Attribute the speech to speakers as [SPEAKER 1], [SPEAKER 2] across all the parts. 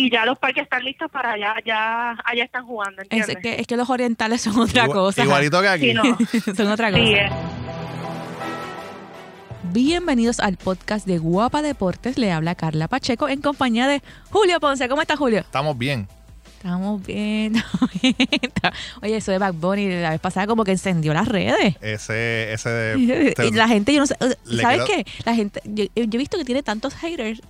[SPEAKER 1] y ya los parques están listos para allá, ya allá están jugando,
[SPEAKER 2] Es que, es que los orientales son otra
[SPEAKER 3] Igual-
[SPEAKER 2] cosa.
[SPEAKER 3] Igualito que aquí.
[SPEAKER 1] Sí, no.
[SPEAKER 2] son otra cosa.
[SPEAKER 1] Sí, eh.
[SPEAKER 2] Bienvenidos al podcast de Guapa Deportes. Le habla Carla Pacheco en compañía de Julio Ponce. ¿Cómo está Julio?
[SPEAKER 3] Estamos bien.
[SPEAKER 2] Estamos bien. estamos bien. Oye, eso de Back Bunny la vez pasada como que encendió las redes.
[SPEAKER 3] Ese, ese de,
[SPEAKER 2] y la gente, yo no sé, ¿sabes
[SPEAKER 3] quiero-
[SPEAKER 2] qué? La gente, yo, yo he visto que tiene tantos haters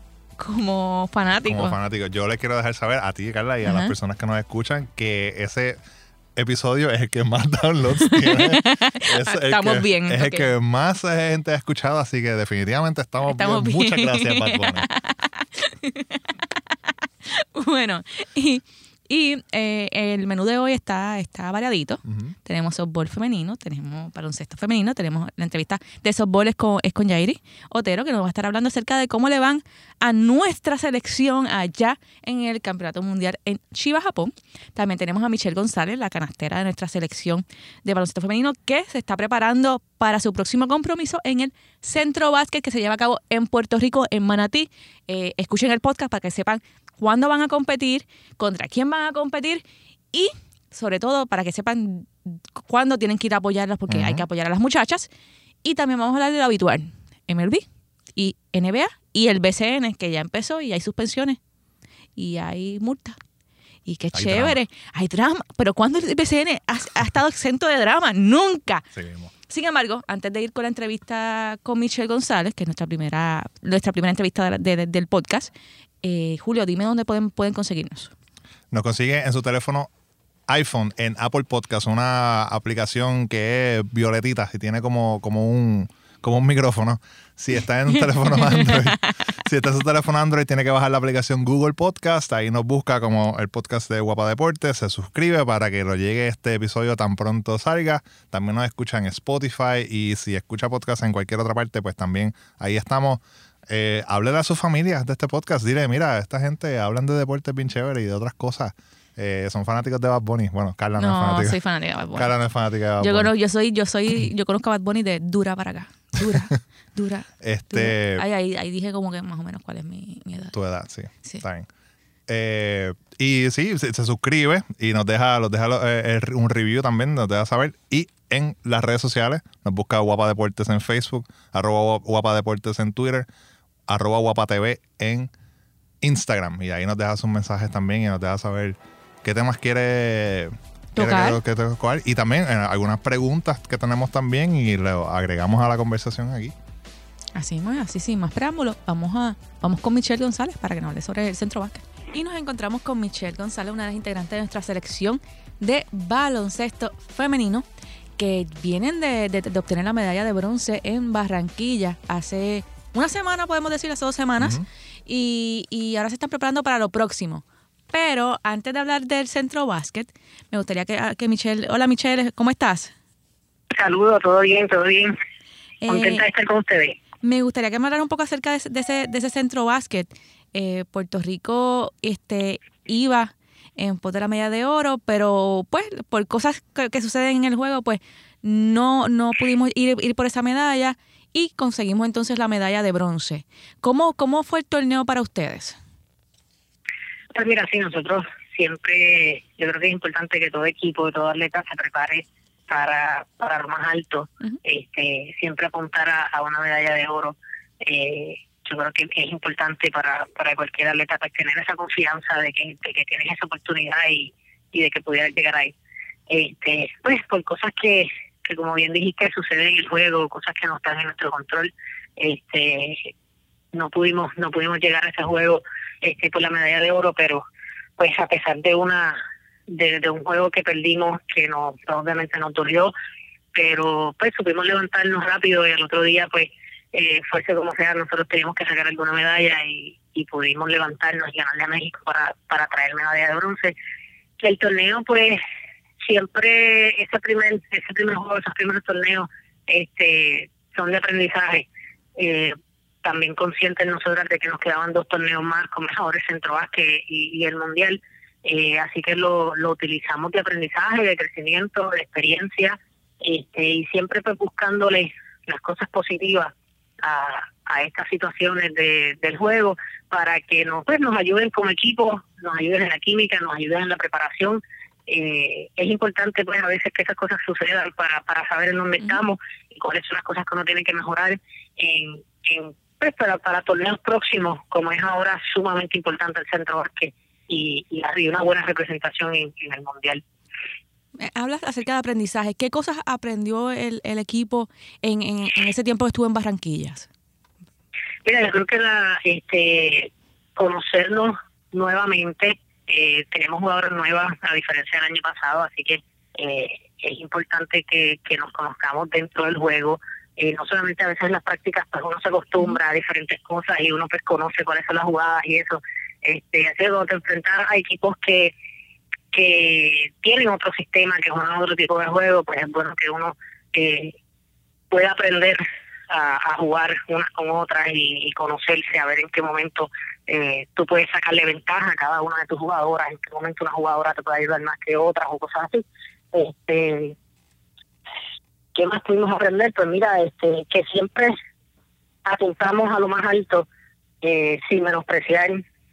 [SPEAKER 2] como fanáticos.
[SPEAKER 3] como fanático, yo le quiero dejar saber a ti, Carla, y a
[SPEAKER 2] Ajá.
[SPEAKER 3] las personas que nos escuchan que ese episodio es el que más downloads tiene. Es
[SPEAKER 2] Estamos
[SPEAKER 3] que-
[SPEAKER 2] bien,
[SPEAKER 3] Es el que más gente ha escuchado, así que definitivamente estamos,
[SPEAKER 2] Estamos
[SPEAKER 3] bien. Muchas gracias, Bad Bunny.
[SPEAKER 2] Bueno, y, y eh, el menú de hoy está, está variadito. Tenemos softball femenino, tenemos baloncesto femenino, tenemos la entrevista de softball es con, es con Yairi Otero, que nos va a estar hablando acerca de cómo le van a nuestra selección allá en el Campeonato Mundial en Chiba, Japón. También tenemos a Michelle González, la canastera de nuestra selección de baloncesto femenino, que se está preparando para su próximo compromiso en el Centro Básquet que se lleva a cabo en Puerto Rico, en Manatí. Eh, escuchen el podcast para que sepan cuándo van a competir, contra quién van a competir y sobre todo para que sepan cuándo tienen que ir a apoyarlas porque hay que apoyar a las muchachas. Y también vamos a hablar de lo habitual, MLB y NBA y el BCN que ya empezó y hay suspensiones y hay multas. Y qué
[SPEAKER 3] Hay
[SPEAKER 2] chévere, hay drama. Pero ¿cuándo el BCN ha, ha estado exento de drama? Nunca.
[SPEAKER 3] Seguimos.
[SPEAKER 2] Sin embargo, antes de ir con la entrevista con Michelle González, que es nuestra primera, nuestra primera entrevista de- de- del podcast, eh, Julio, dime dónde pueden, pueden conseguirnos.
[SPEAKER 3] Nos consigue en su teléfono iPhone en Apple Podcast, una aplicación que es violetita y tiene como, como un como un micrófono. Si está en un teléfono Android, si está en su teléfono Android, tiene que bajar la aplicación Google Podcast. Ahí nos busca como el podcast de Guapa Deportes, se suscribe para que lo llegue este episodio tan pronto salga. También nos escucha en Spotify y si escucha podcast en cualquier otra parte, pues también ahí estamos. Eh, háblele a sus familias de este podcast. Dile, mira, esta gente hablan de deportes bien chévere y de otras cosas. Eh, son fanáticos de Bad Bunny. Bueno, Carla no, es
[SPEAKER 2] No,
[SPEAKER 3] fanática.
[SPEAKER 2] soy fanática de Bad Bunny.
[SPEAKER 3] Carla no es fanática de Bad
[SPEAKER 2] Yo
[SPEAKER 3] Bunny.
[SPEAKER 2] conozco, yo soy, yo soy, yo conozco a Bad Bunny de dura para acá. Dura, dura.
[SPEAKER 3] Este,
[SPEAKER 2] dura. Ahí, ahí, ahí dije como que más o menos cuál es mi, mi edad.
[SPEAKER 3] tu edad, sí.
[SPEAKER 2] Sí.
[SPEAKER 3] Está bien. Eh, y sí, se, se suscribe y nos deja, nos deja eh, un review también, nos deja saber. Y en las redes sociales, nos busca Guapa Deportes en Facebook, arroba Guapa Deportes en Twitter, arroba Guapa TV en Instagram. Y ahí nos deja sus mensajes también y nos deja saber qué temas quiere quiere
[SPEAKER 2] Tocar.
[SPEAKER 3] que- que tocar. Y también eh, algunas preguntas que tenemos también y lo agregamos a la conversación aquí.
[SPEAKER 2] Así es, así sin más preámbulos, vamos a vamos con Michelle González para que nos hable sobre el centro básquet. Y nos encontramos con Michelle González, una de las integrantes de nuestra selección de baloncesto femenino, que vienen de, de- de obtener la medalla de bronce en Barranquilla hace una semana, podemos decir, hace dos semanas, y, y ahora se están preparando para lo próximo. Pero antes de hablar del centro básquet, me gustaría que, que Michelle, hola Michelle, ¿cómo estás?
[SPEAKER 1] Saludos, todo bien, todo bien.
[SPEAKER 2] Eh,
[SPEAKER 1] Contenta de estar con ustedes.
[SPEAKER 2] Me gustaría que me hablara un poco acerca de, ese- de ese, de ese centro básquet. Eh, Puerto Rico este, iba en pos de la medalla de oro, pero pues por cosas que, que suceden en el juego, pues no, no pudimos ir, ir por esa medalla y conseguimos entonces la medalla de bronce. ¿Cómo, cómo fue el torneo para ustedes?
[SPEAKER 1] Pues mira, sí, nosotros siempre, yo creo que es importante que todo equipo, todo atleta se prepare para, para lo más alto, este, siempre apuntar a, a una medalla de oro. Eh, yo creo que es importante para, para cualquier atleta pues, tener esa confianza de que, de que tienes esa oportunidad y, y de que pudieras llegar ahí. Este, pues por cosas que, como bien dijiste suceden en el juego, cosas que no están en nuestro control, este, no pudimos no pudimos llegar a ese juego este por la medalla de oro, pero pues a pesar de una de, de un juego que perdimos que no obviamente nos dolió, pero pues supimos levantarnos rápido y al otro día pues eh, fuese como sea nosotros teníamos que sacar alguna medalla y, y pudimos levantarnos y ganarle a México para para traer medalla de bronce. El torneo pues siempre ese primer ese primer juego esos primeros torneos este son de aprendizaje eh, también conscientes nosotras de que nos quedaban dos torneos más con mejores centro básquet y, el mundial eh, así que lo, lo utilizamos de aprendizaje de crecimiento de experiencia este y siempre pues buscándole las cosas positivas a, a estas situaciones de, del juego para que nos, pues, nos ayuden como equipo, nos ayuden en la química, nos ayuden en la preparación. Eh, es importante pues a veces que esas cosas sucedan para, para saber en dónde estamos y cuáles son las cosas que uno tiene que mejorar en, en pues para, para torneos próximos, como es ahora sumamente importante el centro básquet y, y, una buena representación en, en el mundial.
[SPEAKER 2] Eh, hablas acerca de aprendizaje. ¿Qué cosas aprendió el, el equipo en, en, en, ese tiempo que estuvo en Barranquillas?
[SPEAKER 1] Mira, yo creo que la, este, conocernos nuevamente, eh, tenemos jugadores nuevas a diferencia del año pasado, así que eh, es importante que, nos conozcamos dentro del juego. Eh, no solamente a veces las prácticas, pues uno se acostumbra a diferentes cosas y uno pues conoce cuáles son las jugadas y eso. Este, así que cuando te enfrentas a equipos que que tienen otro sistema, que juegan otro tipo de juego, pues es bueno que uno eh, pueda aprender a, jugar unas con otras y, conocerse, a ver en qué momento eh, tú puedes sacarle ventaja a cada una de tus jugadoras, en qué momento una jugadora te puede ayudar más que otras o cosas así. Este, ¿Qué más pudimos aprender? Pues mira, este, que siempre apuntamos a lo más alto eh, sin menospreciar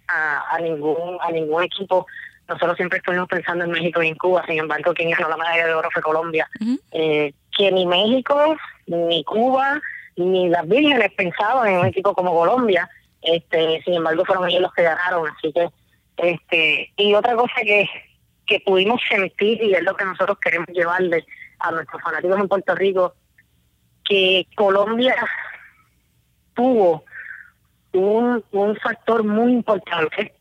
[SPEAKER 1] a, a ningún a ningún equipo nosotros siempre estuvimos pensando en México y en Cuba, sin embargo, quien ganó la medalla de oro fue Colombia. eh, que ni México, ni Cuba, ni las vírgenes pensaban en un equipo como Colombia, este, sin embargo fueron ellos los que ganaron, así que este y otra cosa que, que pudimos sentir y es lo que nosotros queremos llevarle a nuestros fanáticos en Puerto Rico, que Colombia tuvo un, un factor muy importante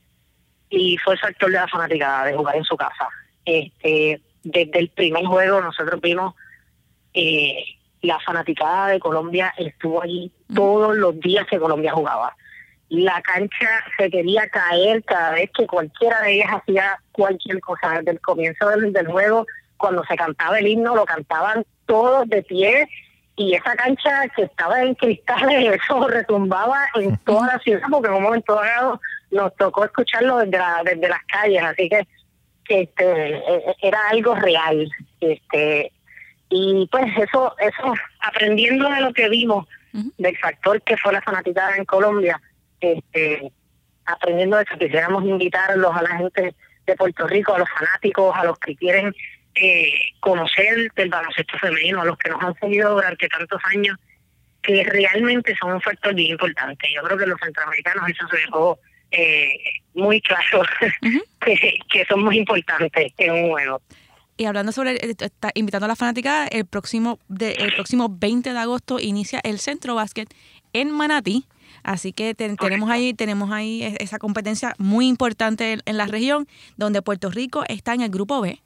[SPEAKER 1] y fue el factor de la fanaticada de jugar en su casa. Este, desde el primer juego nosotros vimos eh, la fanaticada de Colombia estuvo allí todos los días que Colombia jugaba. La cancha se quería caer cada vez que cualquiera de ellas hacía cualquier cosa. Desde el comienzo del, del juego, cuando se cantaba el himno, lo cantaban todos de pie y esa cancha que estaba en cristales, eso retumbaba en toda la ciudad, porque en un momento dado nos tocó escucharlo desde, desde las calles, así que, este e, e, era algo real. este Y pues eso, eso aprendiendo de lo que vimos, del factor que fue la fanaticada en Colombia, este aprendiendo de eso, quisiéramos invitarlos a la gente de Puerto Rico, a los fanáticos, a los que quieren eh, conocer del baloncesto femenino, a los que nos han seguido durante tantos años, que realmente son un factor bien importante. Yo creo que los centroamericanos eso se dejó eh, muy claro que, que, son muy importantes en un juego.
[SPEAKER 2] Y hablando sobre, eh, está invitando a la fanática, el próximo, de, el próximo 20 de agosto inicia el Centro Básquet en Manatí. Así que tenemos ahí tenemos ahí esa competencia muy importante en, la región, donde Puerto Rico está en el grupo B,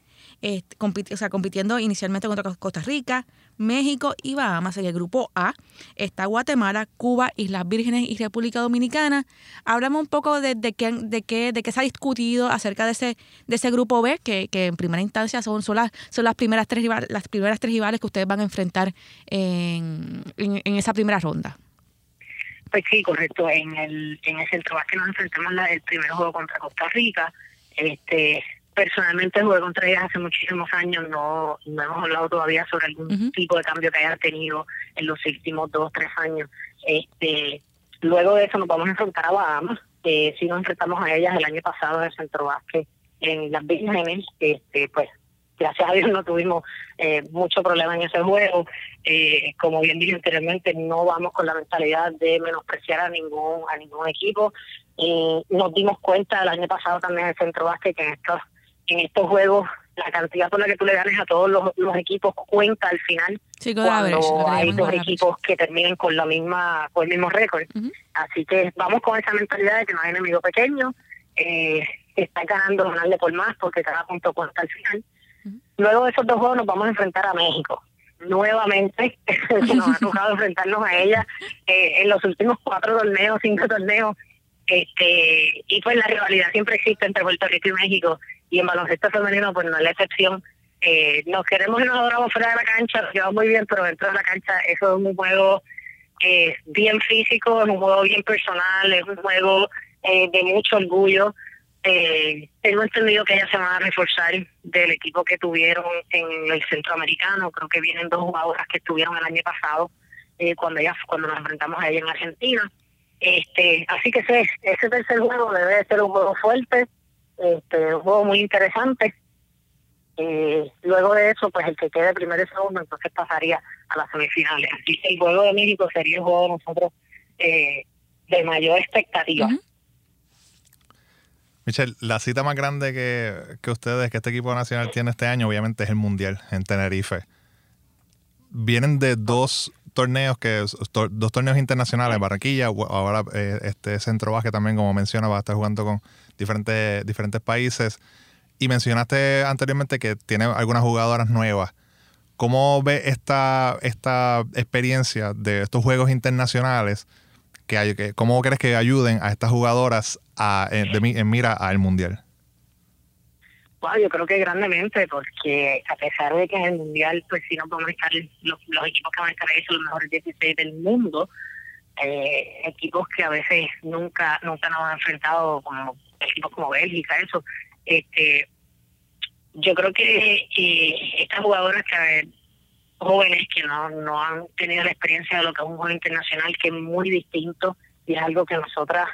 [SPEAKER 2] o sea, compitiendo inicialmente contra Costa Rica, México y Bahamas. En el grupo A está Guatemala, Cuba, Islas Vírgenes y República Dominicana. Hablamos un poco de, de, qué, de, qué, de qué se ha discutido acerca de ese, de ese grupo B, que, que en primera instancia son, son, las, son las, primeras tres rivales, las primeras tres rivales que ustedes van a enfrentar en, en, esa primera ronda.
[SPEAKER 1] Pues sí, correcto. En el, en el centro que nos enfrentamos el primer juego contra Costa Rica. Este, personalmente jugué contra ellas hace muchísimos años, no, no hemos hablado todavía sobre algún tipo de cambio que hayan tenido en los últimos dos tres años. Este, luego de eso nos vamos a enfrentar a Bahamas, que si nos enfrentamos a ellas el año pasado en el Centro Vázquez, en las Vírgenes, este, pues gracias a Dios no tuvimos eh, mucho problema en ese juego. Eh, como bien dije anteriormente, no vamos con la mentalidad de menospreciar a ningún a ningún equipo. y nos dimos cuenta el año pasado también en el Centro Vázquez que en estos en estos juegos la cantidad por la que tú le ganes a todos los, equipos cuenta al final cuando hay dos equipos que terminen con la misma con el mismo récord. Así que vamos con esa mentalidad de que no hay enemigo pequeño. Eh, está ganando ganarle por más porque cada punto cuenta al final luego de esos dos juegos nos vamos a enfrentar a México nuevamente nos ha tocado enfrentarnos a ella eh, en los últimos cuatro torneos cinco torneos este y pues la rivalidad siempre existe entre Puerto Rico y México y en baloncesto femenino pues no es la excepción. Eh, nos queremos y nos adoramos fuera de la cancha, nos llevamos muy bien, pero dentro de la cancha eso es un juego eh, bien físico, es un juego bien personal, es un juego eh, de mucho orgullo. Eh, tengo entendido que ellas se van a reforzar del equipo que tuvieron en el centroamericano, creo que vienen dos jugadoras que estuvieron el año pasado eh, cuando ella, cuando nos enfrentamos a ella en Argentina. Este, así que ese, ese tercer juego debe ser un juego fuerte, este, un juego muy interesante. Eh, luego de eso, pues el que quede primero y segundo, entonces pasaría a las semifinales. Así que el juego de México sería el juego de nosotros eh, de mayor expectativa.
[SPEAKER 3] Michelle, la cita más grande que, que ustedes, que este equipo nacional tiene este año, obviamente es el Mundial en Tenerife. Vienen de dos torneos que dos torneos internacionales, Barranquilla, ahora eh, este Centro Básquet también, como menciona, va a estar jugando con diferentes, diferentes países. Y mencionaste anteriormente que tiene algunas jugadoras nuevas. ¿Cómo ve esta, esta experiencia de estos juegos internacionales? Que, que, ¿Cómo crees que ayuden a estas jugadoras a, en, de, en mira al Mundial?
[SPEAKER 1] yo creo que grandemente, porque a pesar de que en el Mundial, pues sí no podemos estar, los, equipos que van a estar ahí son los mejores 16 del mundo, eh, equipos que a veces nunca nunca nos han enfrentado, como equipos como Bélgica, eso. este Yo creo que eh, estas jugadoras que jóvenes que no, no han tenido la experiencia de lo que es un juego internacional, que es muy distinto y es algo que nosotras,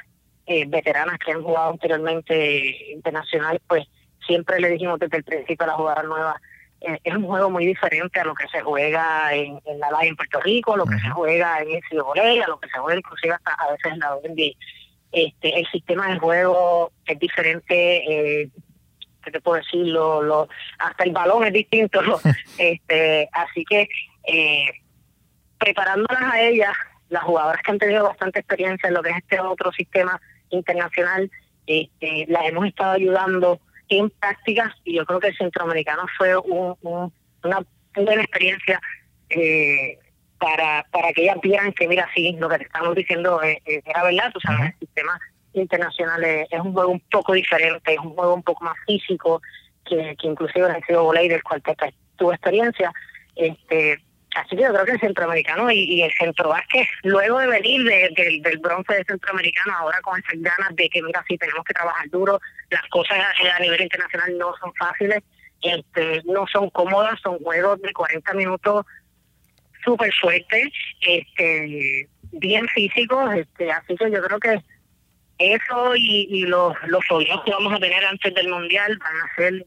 [SPEAKER 1] eh, veteranas que han jugado anteriormente internacional, pues siempre le dijimos desde el principio a la jugadora nueva, eh, es un juego muy diferente a lo que se juega en, la LAI en Puerto Rico, a lo que se juega en el Voley, a lo que se juega inclusive hasta a veces en la NBA. Este, el sistema de juego es diferente, eh, ¿qué te puedo decir? Lo, hasta el balón es distinto. este, así que eh, preparándolas a ellas, las jugadoras que han tenido bastante experiencia en lo que es este otro sistema internacional, este, las hemos estado ayudando en prácticas y yo creo que el centroamericano fue una buena experiencia eh, para, para que ellas vieran que, mira, sí, lo que te estamos diciendo es, era verdad, tú sabes, el sistema internacional es, un juego un poco diferente, es un juego un poco más físico que, que inclusive el sido volei del cual te, tuvo experiencia. Este, Así que yo creo que el centroamericano y, el centro básquet, luego de venir del bronce del centroamericano, ahora con esas ganas de que, mira, sí, tenemos que trabajar duro, las cosas a, nivel internacional no son fáciles, este, no son cómodas, son juegos de 40 minutos súper fuertes, este, bien físicos, este, así que yo creo que eso y, y los, los que vamos a tener antes del Mundial van a ser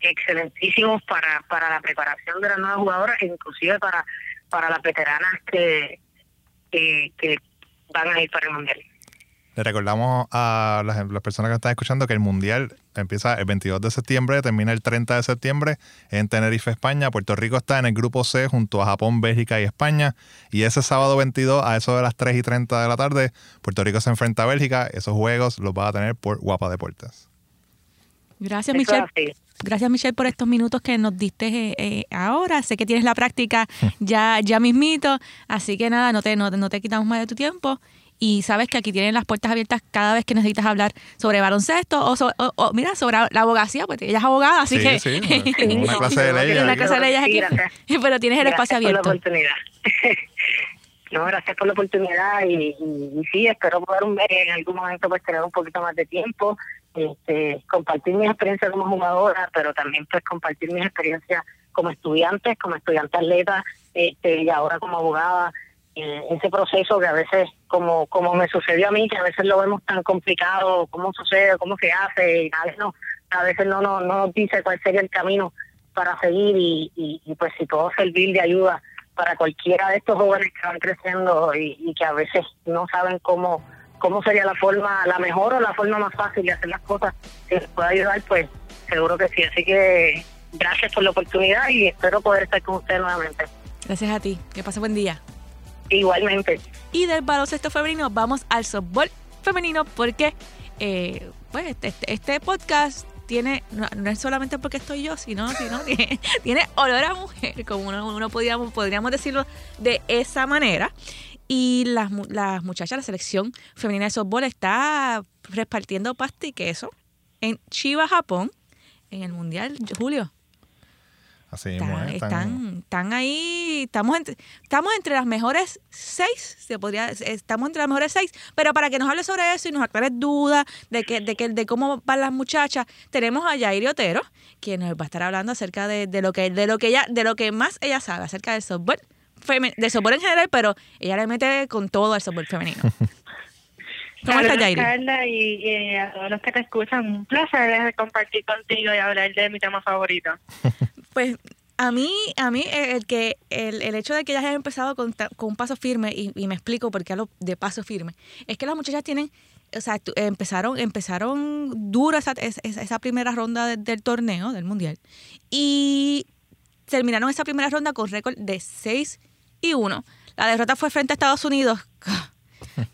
[SPEAKER 1] excelentísimos para, para la preparación de las nuevas jugadoras inclusive para, para las veteranas que, que, van a ir para el Mundial.
[SPEAKER 3] Le recordamos a las, personas que están escuchando que el Mundial empieza el 22 de septiembre, termina el 30 de septiembre en Tenerife, España. Puerto Rico está en el grupo C junto a Japón, Bélgica y España. Y ese sábado 22 a eso de las 3 y 30 de la tarde, Puerto Rico se enfrenta a Bélgica. Esos juegos los va a tener por Guapa Deportes.
[SPEAKER 2] Gracias, Michelle. Gracias, Michelle, por estos minutos que nos diste eh, eh, ahora. Sé que tienes la práctica ya, ya mismito, así que nada, no te, no, te quitamos más de tu tiempo. Y sabes que aquí tienen las puertas abiertas cada vez que necesitas hablar sobre baloncesto o, mira, sobre la abogacía, pues ella es abogada, así que...
[SPEAKER 3] Sí, una clase de leyes.
[SPEAKER 2] Una clase de leyes aquí, pero tienes el espacio abierto.
[SPEAKER 1] Por la oportunidad. no, gracias por la oportunidad y, sí, espero poder en algún momento pues tener un poquito más de tiempo este, compartir mi experiencia como jugadora, pero también pues compartir mi experiencia como estudiante, como estudiante atleta este, y ahora como abogada. Eh, ese proceso que a veces, como como me sucedió a mí, que a veces lo vemos tan complicado, cómo sucede, cómo se hace, y a veces no, a veces no, no, no nos dice cuál sería el camino para seguir y, y, pues si puedo servir de ayuda para cualquiera de estos jóvenes que van creciendo y, que a veces no saben cómo cómo sería la forma, la mejor o la forma más fácil de hacer las cosas que les pueda ayudar, pues seguro que sí. Así que gracias por la oportunidad y espero poder estar con usted nuevamente.
[SPEAKER 2] Gracias a ti. Que pase buen día.
[SPEAKER 1] Igualmente.
[SPEAKER 2] Y del baloncesto femenino vamos al softball femenino porque eh, pues este, este, este podcast tiene, no, es solamente porque estoy yo, sino, sino tiene, tiene olor a mujer, como uno, uno podríamos, podríamos decirlo de esa manera. Y las, las muchachas, la selección femenina de softball está repartiendo pasta y queso en Chiba, Japón, en el Mundial, Julio.
[SPEAKER 3] Así
[SPEAKER 2] están, están, están, ahí, estamos entre, estamos entre las mejores seis, se podría, estamos entre las mejores seis, pero para que nos hable sobre eso y nos aclare dudas de que, de que, de cómo van las muchachas, tenemos a Yairi Otero, quien nos va a estar hablando acerca de, de lo que, de lo que ella, de lo que más ella sabe acerca del softball feme- de softball en general, pero ella le mete con todo al softball femenino. ¿Cómo estás, Yairi?
[SPEAKER 4] Carla, y, y a todos los que te escuchan, un placer de compartir contigo y hablar de mi tema favorito.
[SPEAKER 2] Pues a mí, a mí eh, el que el, el hecho de que ellas hayan empezado con, con un paso firme y, y me explico por qué hablo de paso firme es que las muchachas tienen, o sea, empezaron empezaron duro esa, esa, esa primera ronda de- del torneo del mundial y terminaron esa primera ronda con récord de 6 y 1. La derrota fue frente a Estados Unidos.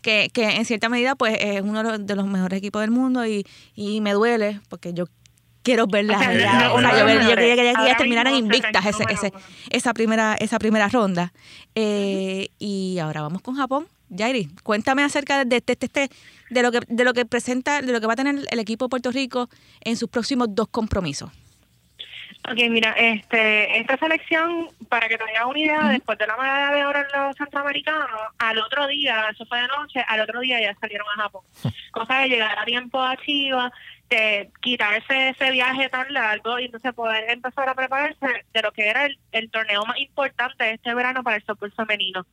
[SPEAKER 2] Que, que en cierta medida pues es uno de los mejores equipos del mundo y, y me duele porque yo quiero verlas
[SPEAKER 4] O sea,
[SPEAKER 2] yo, quería que ellas terminaran invictas ese, ese- esa primera esa primera ronda. Eh, y ahora vamos con Japón. Yairi, cuéntame acerca de, de, de, de- de lo que de lo que presenta, de lo que va a tener el equipo de Puerto Rico en sus próximos dos compromisos.
[SPEAKER 4] Ok, mira, este, esta selección, para que te hagas una idea, después de la medalla de oro en los centroamericanos, al otro día, eso fue de noche, al otro día ya salieron a Japón. Cosa de llegar a tiempo a Chivas, de quitarse ese viaje tan largo y entonces poder empezar a prepararse de lo que era el, el torneo más importante de este verano para el softball femenino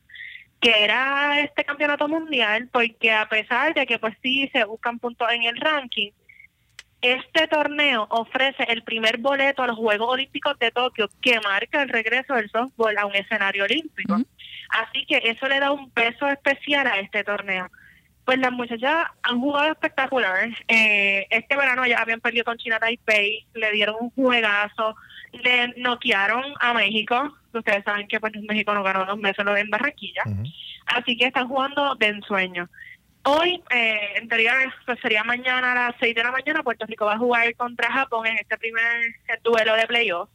[SPEAKER 4] que era este campeonato mundial, porque a pesar de que pues sí se buscan puntos en el ranking, este torneo ofrece el primer boleto a los Juegos Olímpicos de Tokio que marca el regreso del softball a un escenario olímpico. Así que eso le da un peso especial a este torneo. Pues las muchachas han jugado espectacular. Eh, este verano ya habían perdido con China Taipei, le dieron un juegazo, le noquearon a México. Ustedes saben que pues México no ganó dos meses en Barranquilla. Así que están jugando de ensueño. Hoy, eh, en teoría, pues sería mañana a las 6 de la mañana, Puerto Rico va a jugar contra Japón en este primer duelo de playoff.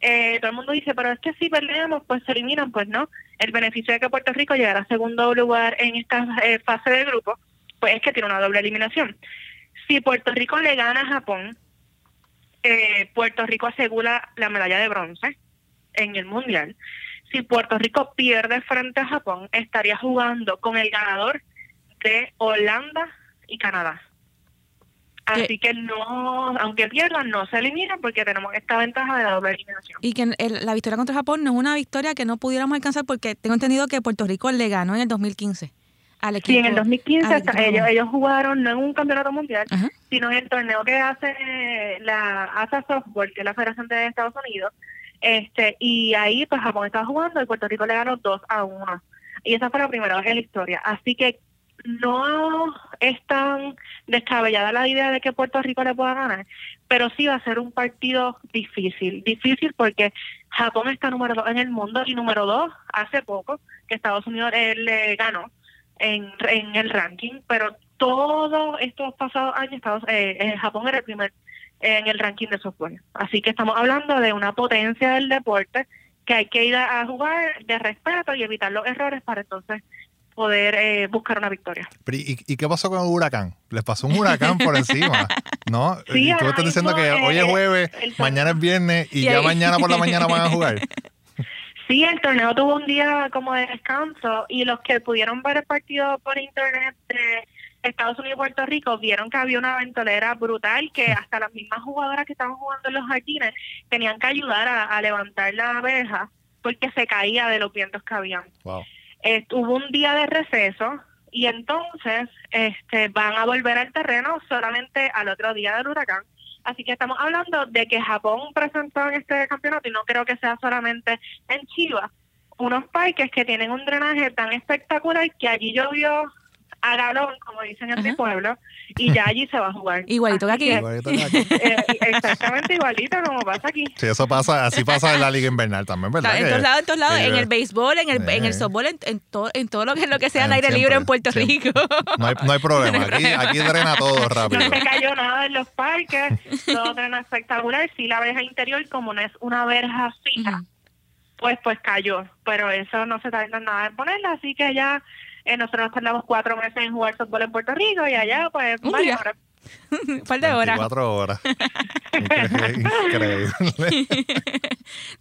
[SPEAKER 4] Eh, todo el mundo dice, pero es que si perdemos, pues se eliminan. Pues no. El beneficio de que Puerto Rico llegara a segundo lugar en esta eh, fase de grupo, pues es que tiene una doble eliminación. Si Puerto Rico le gana a Japón, eh, Puerto Rico asegura la medalla de bronce en el Mundial. Si Puerto Rico pierde frente a Japón, estaría jugando con el ganador de Holanda y Canadá. Así que no, aunque pierdan, no se eliminan porque tenemos esta ventaja de la doble eliminación.
[SPEAKER 2] Y que el- la victoria contra Japón no es una victoria que no pudiéramos alcanzar porque tengo entendido que Puerto Rico le ganó en el 2015 al equipo.
[SPEAKER 4] Sí, en el 2015
[SPEAKER 2] al
[SPEAKER 4] hasta-
[SPEAKER 2] equipo
[SPEAKER 4] ellos, ellos jugaron no en un campeonato mundial,
[SPEAKER 2] Ajá.
[SPEAKER 4] sino en el torneo que hace la ASA Softball, que es la Federación de Estados Unidos. este Y ahí, pues Japón estaba jugando y Puerto Rico le ganó 2 a 1. Y esa fue la primera vez en la historia. Así que no es tan descabellada la idea de que Puerto Rico le pueda ganar, pero sí va a ser un partido difícil. Difícil porque Japón está número 2 en el mundo y número 2 hace poco que Estados Unidos eh, le ganó en, el ranking, pero todos estos pasados años Estados, eh, eh, Japón era el primer en el ranking de software. Así que estamos hablando de una potencia del deporte que hay que ir a jugar de respeto y evitar los errores para entonces poder eh, buscar una victoria.
[SPEAKER 3] Pero, ¿Y, y qué pasó con el huracán? Les pasó un huracán por encima, ¿no?
[SPEAKER 4] Sí,
[SPEAKER 3] y tú estás diciendo que hoy es
[SPEAKER 4] eh,
[SPEAKER 3] jueves,
[SPEAKER 4] el-
[SPEAKER 3] mañana es viernes y,
[SPEAKER 2] Y
[SPEAKER 3] ya
[SPEAKER 2] ahí-
[SPEAKER 3] mañana por la mañana van a jugar.
[SPEAKER 4] Sí, el torneo tuvo un día como de descanso y los que pudieron ver el partido por internet de Estados Unidos y Puerto Rico vieron que había una ventolera brutal que hasta las mismas jugadoras que estaban jugando en los jardines tenían que ayudar a, a levantar la verja porque se caía de los vientos que habían.
[SPEAKER 3] Wow.
[SPEAKER 4] Eh, hubo un día de receso y entonces este van a volver al terreno solamente al otro día del huracán. Así que estamos hablando de que Japón presentó en este campeonato, y no creo que sea solamente en Chivas, unos parques que tienen un drenaje tan espectacular que allí llovió a galón, como dicen en mi
[SPEAKER 2] Ajá.
[SPEAKER 4] pueblo, y ya allí se va a jugar.
[SPEAKER 2] Igualito que aquí.
[SPEAKER 3] Igualito que aquí.
[SPEAKER 4] eh, exactamente igualito como pasa aquí.
[SPEAKER 3] Sí, eso pasa, así pasa en la liga invernal también, ¿verdad?
[SPEAKER 2] en todos lados, en todos lados,
[SPEAKER 3] que-
[SPEAKER 2] en el béisbol, en el, en el softball, en, en todo, en todo lo que, lo que sea al
[SPEAKER 3] Eh,
[SPEAKER 2] aire
[SPEAKER 3] siempre,
[SPEAKER 2] libre en Puerto
[SPEAKER 3] siempre.
[SPEAKER 2] Rico.
[SPEAKER 3] No hay, no hay problema, aquí, aquí drena todo rápido.
[SPEAKER 4] No se cayó nada en los parques, todo drena espectacular. Sí, la verja interior, como no es una verja fija,
[SPEAKER 2] Ujú.
[SPEAKER 4] pues pues cayó. Pero eso no se tarda nada en ponerla, así que ya eh, nosotros tardamos cuatro meses en jugar softball en Puerto Rico y allá pues
[SPEAKER 2] Un
[SPEAKER 4] varias
[SPEAKER 2] día.
[SPEAKER 4] horas.
[SPEAKER 2] Un par de horas.
[SPEAKER 3] 24 horas. Increíble.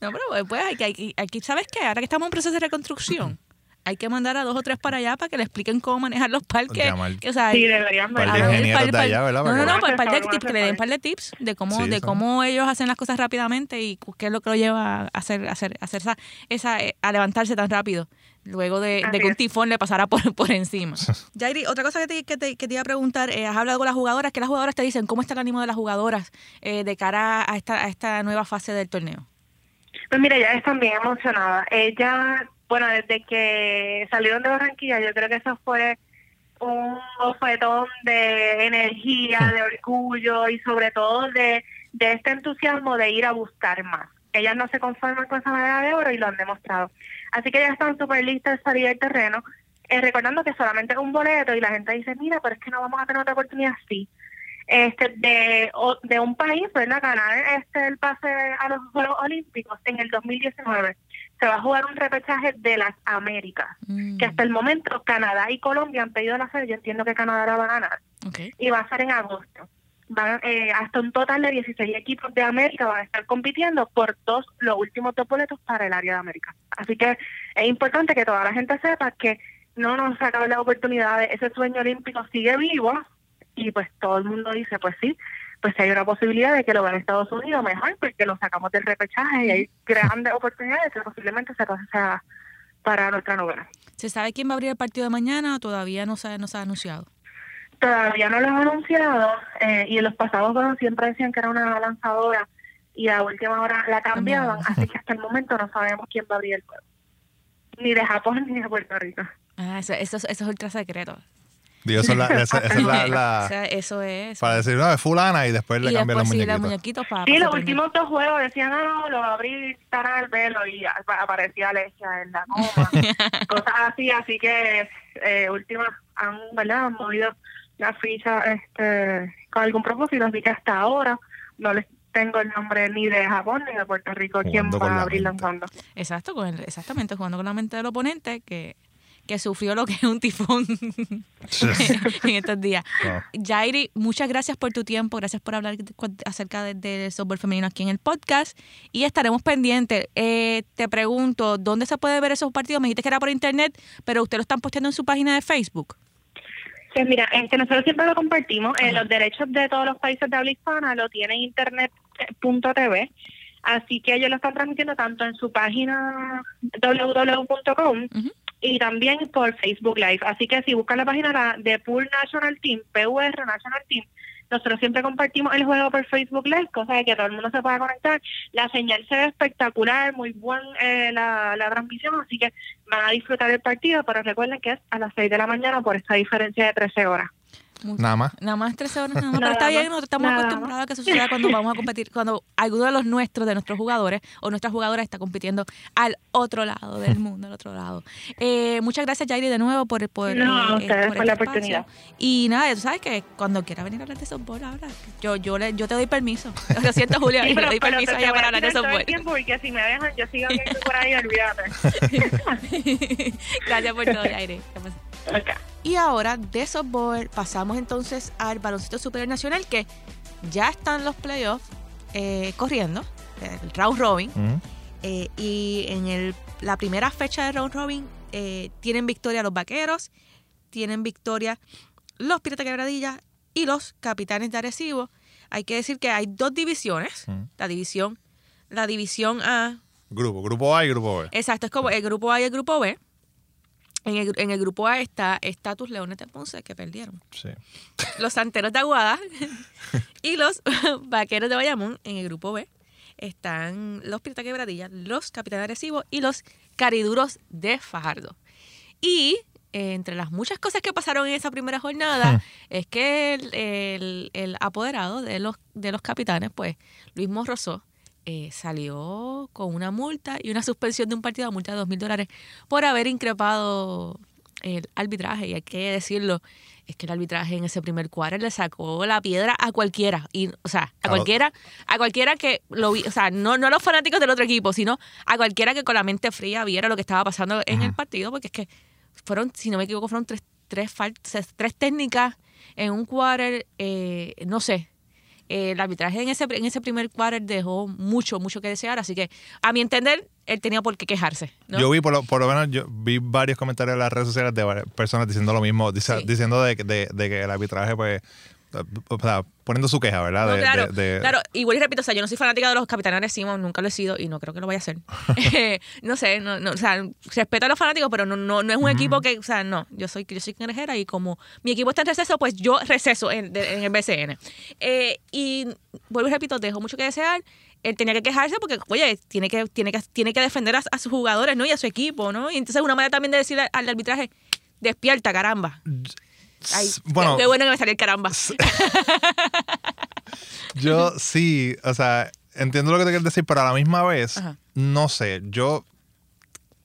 [SPEAKER 2] No, pero pues hay que, hay que- hay que- ¿sabes qué? Ahora que estamos en proceso de reconstrucción, hay que mandar a dos o tres para allá para que le expliquen cómo manejar los parques.
[SPEAKER 3] Llamar.
[SPEAKER 2] O sea,
[SPEAKER 4] Sí, deberían.
[SPEAKER 2] No, no,
[SPEAKER 3] que-
[SPEAKER 2] no, par, par de tips, que le den par de tips de cómo,
[SPEAKER 3] Sí,
[SPEAKER 2] de cómo ellos hacen las cosas rápidamente y qué es lo que lo lleva a hacer, a hacer, a hacer esa, esa, eh, a levantarse tan rápido luego de, que un tifón le pasara por, por encima. Jairi, otra cosa que te, que te, que te iba a preguntar, eh, has hablado con las jugadoras, ¿qué las jugadoras te dicen? ¿Cómo está el ánimo de las jugadoras eh, de cara a esta, a esta nueva fase del torneo?
[SPEAKER 4] Pues mira, ella están bien emocionada. Ella, bueno, desde que salieron de Barranquilla, yo creo que eso fue un bofetón de energía, de orgullo y sobre todo de, de este entusiasmo de ir a buscar más. Ellas no se conforman con esa medalla de oro y lo han demostrado. Así que ellas están súper listas salir al terreno, eh, recordando que solamente es un boleto y la gente dice, mira, pero es que no vamos a tener otra oportunidad así este de, o- de un país, ¿verdad? Ganar este el pase a los Juegos Olímpicos en el 2019. Se va a jugar un repechaje de las Américas,
[SPEAKER 2] Mm,
[SPEAKER 4] que hasta el momento Canadá y Colombia han pedido la serie. Yo entiendo que Canadá la va a ganar
[SPEAKER 2] ok.
[SPEAKER 4] y va a ser en agosto. Van, eh, hasta un total de 16 equipos de América van a estar compitiendo por dos los últimos dos boletos para el área de América. Así que es importante que toda la gente sepa que no nos acaben las oportunidades, ese sueño olímpico sigue vivo y pues todo el mundo dice, pues sí, pues si hay una posibilidad de que lo gane Estados Unidos, mejor, porque lo sacamos del repechaje y hay grandes oportunidades que posiblemente se sea para nuestra novena.
[SPEAKER 2] ¿Se sabe quién va a abrir el partido de mañana o todavía no se, no se ha anunciado?
[SPEAKER 4] Todavía no lo han anunciado eh, y en los pasados juegos siempre decían que era una lanzadora y a última hora la cambiaban, así que hasta el momento no sabemos quién va a abrir el juego. Ni de Japón ni de Puerto Rico.
[SPEAKER 2] Ah, eso, eso, es- eso es ultra secreto.
[SPEAKER 3] Digo, esa es la, esa, esa es la, la-
[SPEAKER 2] O sea, eso es.
[SPEAKER 3] para decir, no, es fulana y después le cambian los
[SPEAKER 2] sí, los
[SPEAKER 3] muñequitos.
[SPEAKER 2] muñequitos para
[SPEAKER 4] Sí, los últimos dos juegos decían, ah, no, lo va a abrir Tara el velo y aparecía Alesia en la goma, cosas así, así que eh, últimas han, ¿verdad? han movido la ficha este, con algún propósito, así que hasta ahora no les tengo el nombre ni de Japón ni de Puerto Rico quién va a abrir lanzando.
[SPEAKER 2] Exacto, con el- exactamente, jugando con la mente del oponente que, que sufrió lo que es un tifón en estos días.
[SPEAKER 3] No.
[SPEAKER 2] Jairi, muchas gracias por tu tiempo, gracias por hablar acerca de- del softball femenino aquí en el podcast y estaremos pendientes. Eh, te pregunto, ¿dónde se puede ver esos partidos? Me dijiste que era por internet, pero ustedes lo están posteando en su página de Facebook.
[SPEAKER 4] Pues mira, este, nosotros siempre lo compartimos. Eh, los derechos de todos los países de habla hispana lo tiene internet.tv. Así que ellos lo están transmitiendo tanto en su página www.com
[SPEAKER 2] Ujú.
[SPEAKER 4] y también por Facebook Live. Así que si buscan la página de Pool National Team, PUR National Team, nosotros siempre compartimos el juego por Facebook Live, cosa de que todo el mundo se pueda conectar. La señal se ve espectacular, muy buena la, la transmisión, así que van a disfrutar el partido, pero recuerden que es a las 6 de la mañana por esta diferencia de 13 horas.
[SPEAKER 3] Nada más.
[SPEAKER 2] Nada más 13 horas, nada más. Pero está bien, nosotros estamos
[SPEAKER 4] nada
[SPEAKER 2] acostumbrados a que eso suceda cuando vamos a competir, cuando alguno de los nuestros, de nuestros jugadores o nuestras jugadoras está compitiendo al otro lado del mundo, al otro lado. Eh, muchas gracias, Jairi, de nuevo por, por,
[SPEAKER 4] No,
[SPEAKER 2] eh,
[SPEAKER 4] ustedes por la oportunidad.
[SPEAKER 2] Y nada, tú sabes que cuando quiera venir a hablar de softball, habla. Yo, yo, le, yo te doy permiso. Lo siento, Julia,
[SPEAKER 4] Sí,
[SPEAKER 2] yo le
[SPEAKER 4] pero-
[SPEAKER 2] doy
[SPEAKER 4] pero
[SPEAKER 2] permiso
[SPEAKER 4] te-
[SPEAKER 2] a
[SPEAKER 4] te
[SPEAKER 2] ella
[SPEAKER 4] voy
[SPEAKER 2] para hablar de softball.
[SPEAKER 4] tiempo porque si me dejan, yo sigo viendo por ahí, olvídate.
[SPEAKER 2] gracias por todo, Jairi.
[SPEAKER 4] Ok.
[SPEAKER 2] Y ahora de softball pasamos entonces al baloncesto superior nacional que ya están los playoffs eh, corriendo, el round robin. Eh, y en el, la primera fecha de round robin eh, tienen victoria los vaqueros, tienen victoria los piratas quebradillas y los capitanes de Arecibo. Hay que decir que hay dos divisiones. La división, la división A
[SPEAKER 3] Grupo, grupo A y grupo B.
[SPEAKER 2] Exacto, es como el grupo A y el grupo B. En el, en el grupo A está, está tus Leones de Ponce, que perdieron.
[SPEAKER 3] Sí.
[SPEAKER 2] Los Santeros de Aguada y los Vaqueros de Bayamón. En el grupo B están los Piratas Quebradillas, los Capitanes Arecibo y los Cariduros de Fajardo. Y eh, entre las muchas cosas que pasaron en esa primera jornada
[SPEAKER 3] Hmm.
[SPEAKER 2] es que el, el- el apoderado de los, de los capitanes, pues Luis Morrosó, eh, salió con una multa y una suspensión de un partido multa de dos mil dólares por haber increpado el arbitraje. Y hay que decirlo, es que el arbitraje en ese primer cuadro le sacó la piedra a cualquiera. Y, o sea, a cualquiera, a cualquiera que lo vi, o sea, no, no a los fanáticos del otro equipo, sino a cualquiera que con la mente fría viera lo que estaba pasando en el partido, porque es que fueron, si no me equivoco, fueron tres, tres, tres técnicas en un quarter, eh, no sé. Eh, el arbitraje en ese, en ese primer quarter dejó mucho, mucho que desear. Así que, a mi entender, él tenía por qué quejarse. ¿no?
[SPEAKER 3] Yo vi, por lo, por lo menos, yo vi varios comentarios en las redes sociales de personas diciendo lo mismo, dice-
[SPEAKER 2] Sí.
[SPEAKER 3] diciendo de, de- de que el arbitraje, pues, o sea, poniendo su queja, ¿verdad?
[SPEAKER 2] No,
[SPEAKER 3] De-
[SPEAKER 2] claro,
[SPEAKER 3] de- de-
[SPEAKER 2] claro, igual y repito, o sea, yo no soy fanática de los capitanes Arecibo, nunca lo he sido y no creo que lo vaya a hacer. no sé, no, no, o sea, respeto a los fanáticos, pero no, no, no es un equipo que, o sea, no, yo soy, yo soy cangrejera y como mi equipo está en receso, pues yo receso en, el BCN. Eh, y vuelvo y repito, dejo mucho que desear. Él tenía que quejarse porque, oye, tiene que, tiene que, tiene que defender a, a sus jugadores, ¿no? Y a su equipo, ¿no? Y entonces una manera también de decirle al arbitraje, despierta, caramba. Ay,
[SPEAKER 3] bueno,
[SPEAKER 2] qué, bueno que me salió el caramba.
[SPEAKER 3] Yo sí, o sea, entiendo lo que te quieres decir, pero a la misma vez,
[SPEAKER 2] Ajá.
[SPEAKER 3] no sé, yo,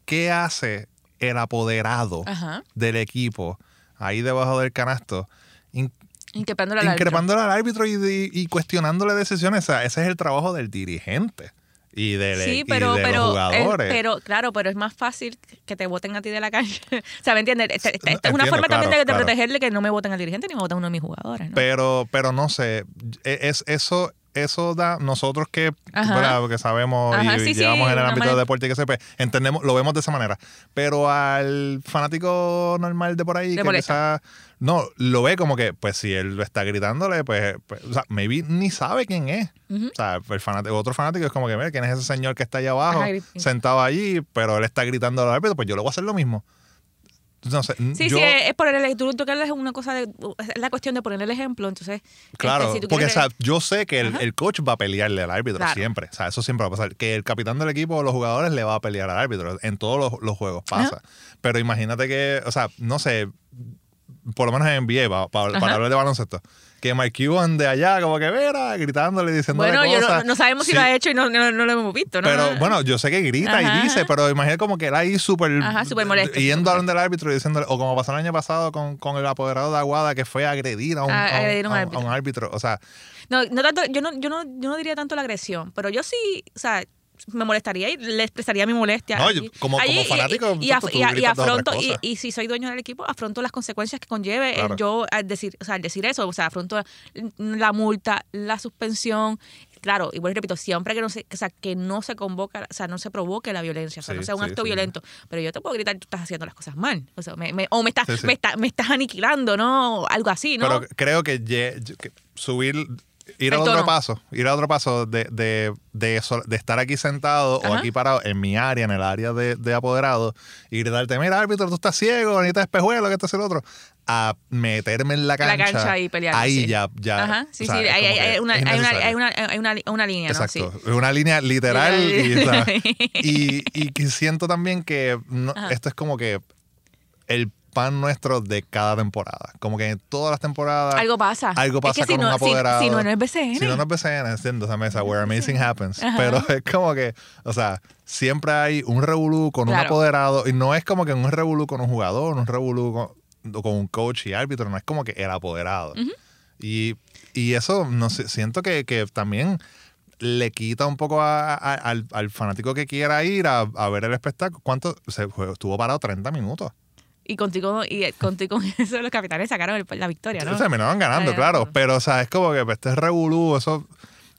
[SPEAKER 3] ¿qué hace el apoderado
[SPEAKER 2] Ajá.
[SPEAKER 3] del equipo ahí debajo del canasto? In-
[SPEAKER 2] Increpándole al árbitro.
[SPEAKER 3] increpándole al árbitro y, y- y cuestionándole decisiones. O sea, ese es el trabajo del dirigente y, del,
[SPEAKER 2] Sí,
[SPEAKER 3] y
[SPEAKER 2] pero,
[SPEAKER 3] de
[SPEAKER 2] pero,
[SPEAKER 3] los
[SPEAKER 2] eh,
[SPEAKER 3] jugadores.
[SPEAKER 2] pero, claro, pero es más fácil que te voten a ti de la cancha. o sea, ¿me entiendes? Esta, esta- esta es una forma también de,
[SPEAKER 3] claro,
[SPEAKER 2] de
[SPEAKER 3] claro.
[SPEAKER 2] protegerle que no me voten al dirigente ni me voten a uno de mis jugadores, ¿no?
[SPEAKER 3] Pero, pero no sé, es eso, eso da nosotros que, sabemos
[SPEAKER 2] Ajá,
[SPEAKER 3] y
[SPEAKER 2] sí, sí,
[SPEAKER 3] llevamos en el ámbito del deporte y que se pues, entendemos, lo vemos de esa manera. Pero al fanático normal de por ahí, que quizás no, lo ve como que, pues si él está gritándole, pues, pues, o sea, maybe ni sabe quién es. O sea, el fanático, otro fanático es como que, mira, ¿quién es ese señor que está allá abajo,
[SPEAKER 2] Ajá,
[SPEAKER 3] sentado allí, pero él está gritando al árbitro? Pues yo le voy a hacer lo mismo. No sé,
[SPEAKER 2] Sí,
[SPEAKER 3] yo,
[SPEAKER 2] sí, es por el tú, tú es una cosa de es la cuestión de poner el ejemplo, entonces este,
[SPEAKER 3] Claro,
[SPEAKER 2] si tú
[SPEAKER 3] porque o sea, yo sé que el,
[SPEAKER 2] Ajá.
[SPEAKER 3] el coach va a pelearle al árbitro
[SPEAKER 2] Claro.
[SPEAKER 3] siempre. O sea, eso siempre va a pasar. Que el capitán del equipo o los jugadores le va a pelear al árbitro. En todos los, los juegos pasa. Pero imagínate que, o sea, no sé, por lo menos en NBA, pa- pa- para,
[SPEAKER 2] Ajá.
[SPEAKER 3] hablar de baloncesto, que Mike Cuban de allá, como que vera, gritándole, diciéndole
[SPEAKER 2] bueno, yo no, sabemos si lo ha hecho y no, no, no lo hemos visto, ¿no?
[SPEAKER 3] Pero bueno, yo sé que grita
[SPEAKER 2] Ajá,
[SPEAKER 3] y dice, pero imagínate como que él ahí súper.
[SPEAKER 2] Ajá, súper molesto,
[SPEAKER 3] Yendo
[SPEAKER 2] súper
[SPEAKER 3] a donde el árbitro y diciéndole, o como pasó el año pasado con, con el apoderado de Aguada que fue a agredir a un,
[SPEAKER 2] A-
[SPEAKER 3] a un-
[SPEAKER 2] agredir a un
[SPEAKER 3] a un-
[SPEAKER 2] árbitro.
[SPEAKER 3] a un árbitro. O sea,
[SPEAKER 2] No, no tanto, yo no, yo no, yo no diría tanto la agresión, pero yo sí, o sea, me molestaría y le expresaría mi molestia.
[SPEAKER 3] No,
[SPEAKER 2] allí-
[SPEAKER 3] como-
[SPEAKER 2] allí
[SPEAKER 3] como
[SPEAKER 2] y-
[SPEAKER 3] fanático,
[SPEAKER 2] y, y,
[SPEAKER 3] tú
[SPEAKER 2] y afronto, y, si soy dueño del equipo, afronto las consecuencias que conlleve el yo al decir, o sea, al decir eso, o sea, afronto la multa, la suspensión. Claro, y vuelvo y repito, siempre que no se, o sea, que no se convoca, o sea, no se provoque la violencia, o sea,
[SPEAKER 3] Sí,
[SPEAKER 2] no sea un
[SPEAKER 3] sí,
[SPEAKER 2] acto
[SPEAKER 3] sí.
[SPEAKER 2] violento. Pero yo te puedo gritar, tú estás haciendo las cosas mal. O sea, me, me- o me estás, me, está- me estás aniquilando, ¿no? Algo así, ¿no?
[SPEAKER 3] Pero creo que, ye- que subir, ir a otro
[SPEAKER 2] tono.
[SPEAKER 3] paso, ir a otro paso de, de, de, eso- de estar aquí sentado o aquí parado en mi área, en el área de, de apoderado, y gritarte, mira, árbitro, tú estás ciego, necesitas espejuelo, que esto es el otro, a meterme en la
[SPEAKER 2] La
[SPEAKER 3] cancha.
[SPEAKER 2] y pelear,
[SPEAKER 3] Ahí
[SPEAKER 2] sí.
[SPEAKER 3] ya, ya.
[SPEAKER 2] Ajá, sí,
[SPEAKER 3] o sea,
[SPEAKER 2] sí, hay, una, hay, una, hay, una, hay una, una línea, ¿no?
[SPEAKER 3] Exacto,
[SPEAKER 2] Sí.
[SPEAKER 3] es una línea literal y,
[SPEAKER 2] Sí.
[SPEAKER 3] y, siento también que no- esto es como que el pan nuestro de cada temporada. Como que en todas las temporadas
[SPEAKER 2] Algo pasa.
[SPEAKER 3] algo
[SPEAKER 2] Es
[SPEAKER 3] pasa
[SPEAKER 2] si
[SPEAKER 3] con
[SPEAKER 2] no,
[SPEAKER 3] un
[SPEAKER 2] si-
[SPEAKER 3] apoderado.
[SPEAKER 2] Si, no, no es BCN.
[SPEAKER 3] Si no, no es BCN, entiendo esa mesa, where amazing happens.
[SPEAKER 2] Ajá.
[SPEAKER 3] Pero es como que, o sea, siempre hay un revolú con un apoderado y no es como que un revolú con un jugador, un revolú con, con un coach y árbitro, no es como que el apoderado. y, y eso, no sé, siento que, que también le quita un poco a- a- al, al fanático que quiera ir a, a ver el espectáculo. ¿Cuánto? Se estuvo parado 30 minutos.
[SPEAKER 2] Y contigo, y contigo con eso los capitanes sacaron el- la victoria, ¿no?
[SPEAKER 3] Terminaron ganando,
[SPEAKER 2] Ay,
[SPEAKER 3] claro. Pero, o sea, es como que pues, este revolú, eso,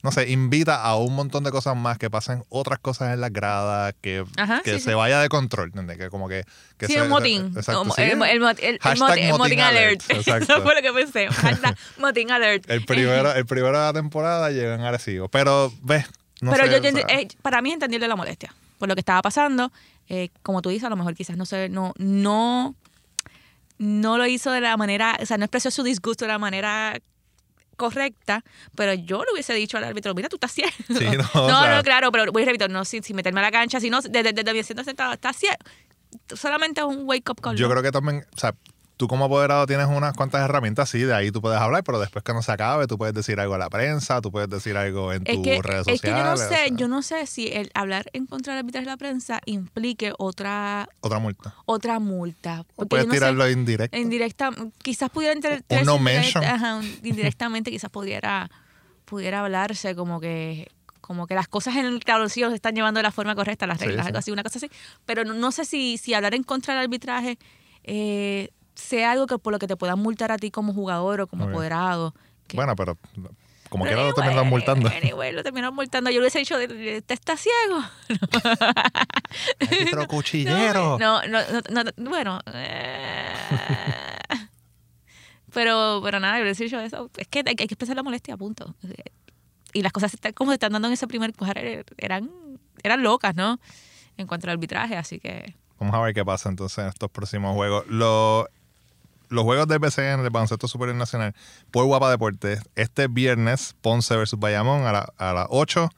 [SPEAKER 3] no sé, invita a un montón de cosas más, que pasen otras cosas en las gradas, que,
[SPEAKER 2] Ajá,
[SPEAKER 3] que
[SPEAKER 2] sí,
[SPEAKER 3] se
[SPEAKER 2] sí.
[SPEAKER 3] vaya de control, ¿entiendes? Que como que... que
[SPEAKER 2] sí,
[SPEAKER 3] se-
[SPEAKER 2] un motín.
[SPEAKER 3] Exacto, sí.
[SPEAKER 2] el, el, el,
[SPEAKER 3] motín
[SPEAKER 2] motín
[SPEAKER 3] alert,
[SPEAKER 2] alert.
[SPEAKER 3] exacto.
[SPEAKER 2] Eso fue lo que pensé. Hashtag motín alert.
[SPEAKER 3] El primero, el primero de la temporada llegan a Arecibo. Pero, ves, no
[SPEAKER 2] Pero
[SPEAKER 3] sé,
[SPEAKER 2] yo,
[SPEAKER 3] o sea,
[SPEAKER 2] eh, para mí entendible la molestia por lo que estaba pasando. Eh, como tú dices, a lo mejor quizás no se, no, no, no lo hizo de la manera, o sea, no expresó su disgusto de la manera correcta, pero yo le hubiese dicho al árbitro, mira, tú estás ciego.
[SPEAKER 3] Sí, no,
[SPEAKER 2] no,
[SPEAKER 3] o sea-
[SPEAKER 2] no, claro, pero voy a repetir, no sin, sin meterme a la cancha, sino desde, desde mi asiento sentado, estás ciego. Solamente es un wake up call.
[SPEAKER 3] Yo creo que también, o sea, tú como apoderado tienes unas cuantas herramientas, sí, de ahí tú puedes hablar, pero después que no se acabe, tú puedes decir algo a la prensa, tú puedes decir algo en tus redes
[SPEAKER 2] es que yo no
[SPEAKER 3] sociales. o
[SPEAKER 2] sé,
[SPEAKER 3] sea,
[SPEAKER 2] yo no sé si el hablar en contra del arbitraje de la prensa implique otra
[SPEAKER 3] Otra multa.
[SPEAKER 2] otra multa.
[SPEAKER 3] O puedes
[SPEAKER 2] no
[SPEAKER 3] tirarlo indirecto.
[SPEAKER 2] indirecta quizás pudiera entre,
[SPEAKER 3] Un no mention.
[SPEAKER 2] ajá, indirectamente quizás pudiera pudiera hablarse como que como que las cosas en el tabloncillo se están llevando de la forma correcta las
[SPEAKER 3] Sí,
[SPEAKER 2] reglas
[SPEAKER 3] sí.
[SPEAKER 2] algo así una cosa así pero no, no sé si si hablar en contra del arbitraje eh, sea algo que por lo que te puedan multar a ti como jugador o como apoderado que-
[SPEAKER 3] Bueno, pero como
[SPEAKER 2] Pero
[SPEAKER 3] lo
[SPEAKER 2] anyway,
[SPEAKER 3] terminaron multando.
[SPEAKER 2] Anyway, lo terminaron multando. Yo le hubiese dicho, ¿te estás ciego?
[SPEAKER 3] Árbitro cuchillero.
[SPEAKER 2] No, no, no, no, bueno. eh, pero, pero nada, yo le hubiese dicho eso. Es que hay, hay que expresar la molestia, punto. Y las cosas están, como se están dando en ese primer cuadro eran, eran locas, ¿no? En cuanto al arbitraje, así que...
[SPEAKER 3] Vamos a ver qué pasa entonces en estos próximos juegos. Los, los juegos de BCN, del Baloncesto Superior Nacional, por Guapa Deportes, este viernes, Ponce versus Bayamón a, la- a las 8.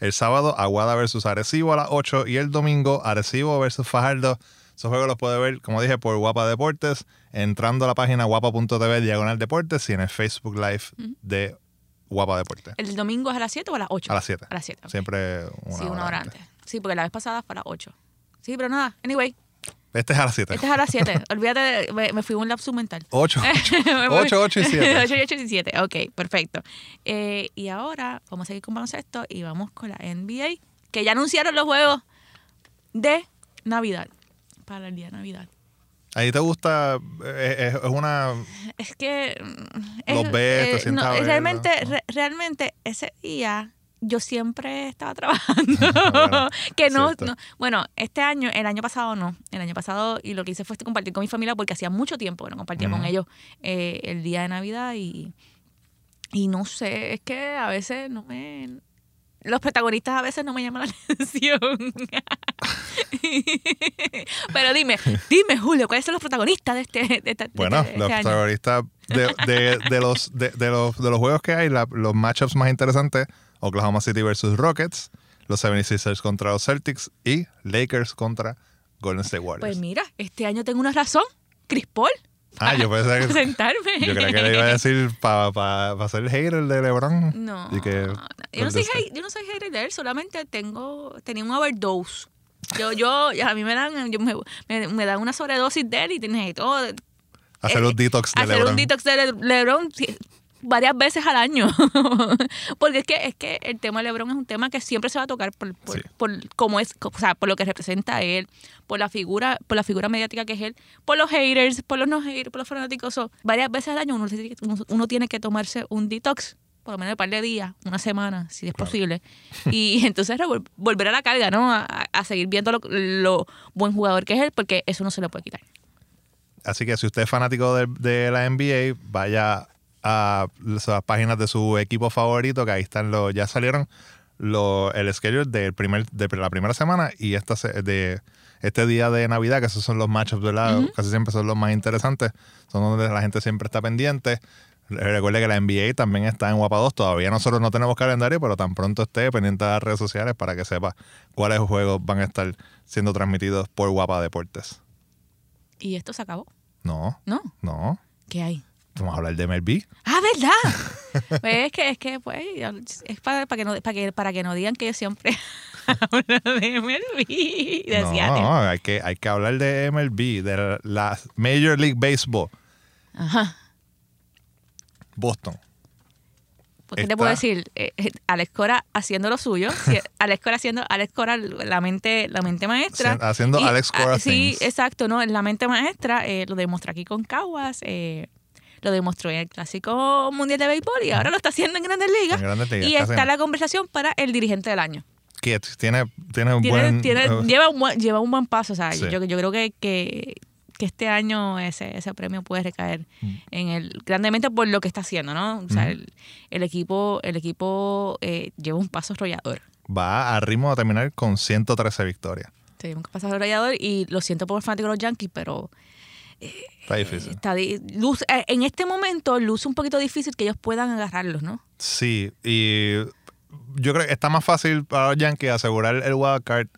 [SPEAKER 3] El sábado, Aguada versus Arecibo a las 8. Y el domingo, Arecibo versus Fajardo. Esos juegos los puede ver, como dije, por Guapa Deportes, entrando a la página guapa.tv diagonal deportes y en el Facebook Live de Guapa Deportes.
[SPEAKER 2] ¿El domingo es a las 7 o a las 8?
[SPEAKER 3] A las 7.
[SPEAKER 2] A las 7. ok.
[SPEAKER 3] Siempre una,
[SPEAKER 2] sí, una hora antes. Sí, porque la vez pasada fue a las 8. Sí, pero nada. Anyway,
[SPEAKER 3] Este es a las 7.
[SPEAKER 2] este es a las 7. Olvídate, de- me, me fui un lapsus mental.
[SPEAKER 3] 8,
[SPEAKER 2] Me voy.
[SPEAKER 3] 8, 8 y 7.
[SPEAKER 2] 8 y 8 y 7. Ok, perfecto. Eh, y ahora vamos a seguir con baloncesto y vamos con la NBA, que ya anunciaron los juegos de Navidad. Para el día de Navidad.
[SPEAKER 3] Ahí te gusta, eh, es, es una...
[SPEAKER 2] Es que. mm,
[SPEAKER 3] Los
[SPEAKER 2] es-
[SPEAKER 3] ves, te sientas a verlo.
[SPEAKER 2] realmente, re- realmente, ese día yo siempre estaba trabajando.
[SPEAKER 3] Bueno,
[SPEAKER 2] que no, Bueno, este año, el año pasado no. El año pasado, y lo que hice fue compartir con mi familia porque hacía mucho tiempo que no compartía con ellos eh, el día de Navidad y. Y no sé, es que a veces no me. Los protagonistas a veces no me llaman la atención. Pero dime, dime, Julio, ¿cuáles son los protagonistas de este, de de
[SPEAKER 3] Bueno,
[SPEAKER 2] este- de
[SPEAKER 3] los
[SPEAKER 2] este
[SPEAKER 3] protagonistas de, de, de los, de, de los, de los juegos que hay, la- los matchups más interesantes, Oklahoma City versus Rockets, los 76ers contra los Celtics y Lakers contra Golden State Warriors.
[SPEAKER 2] Pues mira, este año tengo una razón. Chris Paul.
[SPEAKER 3] ah, yo pensé que...
[SPEAKER 2] sentarme.
[SPEAKER 3] Yo creía que le iba a decir para pa, pa ser hater de LeBron.
[SPEAKER 2] No,
[SPEAKER 3] Y que
[SPEAKER 2] yo, no soy yo no soy hater de él, solamente tengo, tenía un overdose. Yo, yo, a mí me dan, yo me, me, me dan una sobredosis de él y necesito
[SPEAKER 3] Hacer
[SPEAKER 2] eh,
[SPEAKER 3] un detox de
[SPEAKER 2] hacer
[SPEAKER 3] LeBron.
[SPEAKER 2] un detox de Le- LeBron varias veces al año. Porque es que, es que el tema de LeBron es un tema que siempre se va a tocar por, por,
[SPEAKER 3] Sí.
[SPEAKER 2] por cómo es, o sea, por lo que representa él, por la figura, por la figura mediática que es él, por los haters, por los no haters, por los fanáticos. So, varias veces al año uno, uno- tiene que tomarse un detox por lo menos un par de días, una semana, si es posible. Y entonces volver a la carga, ¿no? A, a seguir viendo lo, lo buen jugador que es él, porque eso no se le puede quitar.
[SPEAKER 3] Así que si usted es fanático de, de la NBA, vaya a las páginas de su equipo favorito, que ahí están los, ya salieron los, el schedule del primer, de la primera semana y esta de este día de Navidad, que esos son los matchups, ¿verdad? Casi siempre son los más interesantes, son donde la gente siempre está pendiente. Recuerde que la NBA también está en Guapa 2. Todavía nosotros no tenemos calendario, pero tan pronto esté pendiente de las redes sociales para que sepa cuáles juegos van a estar siendo transmitidos por Guapa Deportes.
[SPEAKER 2] Y esto se acabó,
[SPEAKER 3] No,
[SPEAKER 2] ¿no?
[SPEAKER 3] no.
[SPEAKER 2] ¿Qué hay?
[SPEAKER 3] Vamos a hablar de MLB.
[SPEAKER 2] Ah, ¿verdad? pues es que, es que, pues, es para, para, que no, para, que, para que no digan que yo siempre hablo de MLB. Decía,
[SPEAKER 3] No, hay que, hay que hablar de MLB, de la Major League Baseball.
[SPEAKER 2] Ajá.
[SPEAKER 3] Boston.
[SPEAKER 2] Pues, ¿qué te puedo decir? Eh, eh, Alex Cora haciendo lo suyo. sí, Alex Cora haciendo, Alex Cora la mente, la mente maestra.
[SPEAKER 3] Haci- haciendo Alex Cora
[SPEAKER 2] ah, Sí,
[SPEAKER 3] things.
[SPEAKER 2] exacto, ¿no? La mente maestra eh, lo demostró aquí con Caguas, eh, lo demostró en el Clásico Mundial de Béisbol y ahora lo está haciendo en Grandes Ligas.
[SPEAKER 3] En Grandes Ligas,
[SPEAKER 2] y está la conversación para el dirigente del año.
[SPEAKER 3] Que tiene, tiene un
[SPEAKER 2] Tiene-
[SPEAKER 3] buen.
[SPEAKER 2] tiene-
[SPEAKER 3] eh,
[SPEAKER 2] lleva, un lleva un buen paso. O sea,
[SPEAKER 3] Sí.
[SPEAKER 2] yo, yo creo que, que, que este año ese, ese premio puede recaer
[SPEAKER 3] Mm.
[SPEAKER 2] en él grandemente por lo que está haciendo, ¿no? O sea,
[SPEAKER 3] Ujú.
[SPEAKER 2] el, el equipo, el equipo eh, lleva un paso arrollador.
[SPEAKER 3] va a ritmo de terminar con 113 victorias.
[SPEAKER 2] Sí, un paso arrollador y lo siento por los fanáticos de los Yankees, pero
[SPEAKER 3] Está difícil.
[SPEAKER 2] está di- luce- eh, en este momento luce un poquito difícil que ellos puedan agarrarlos, ¿no?
[SPEAKER 3] Sí, y yo creo que está más fácil para los Yankees asegurar el wild card.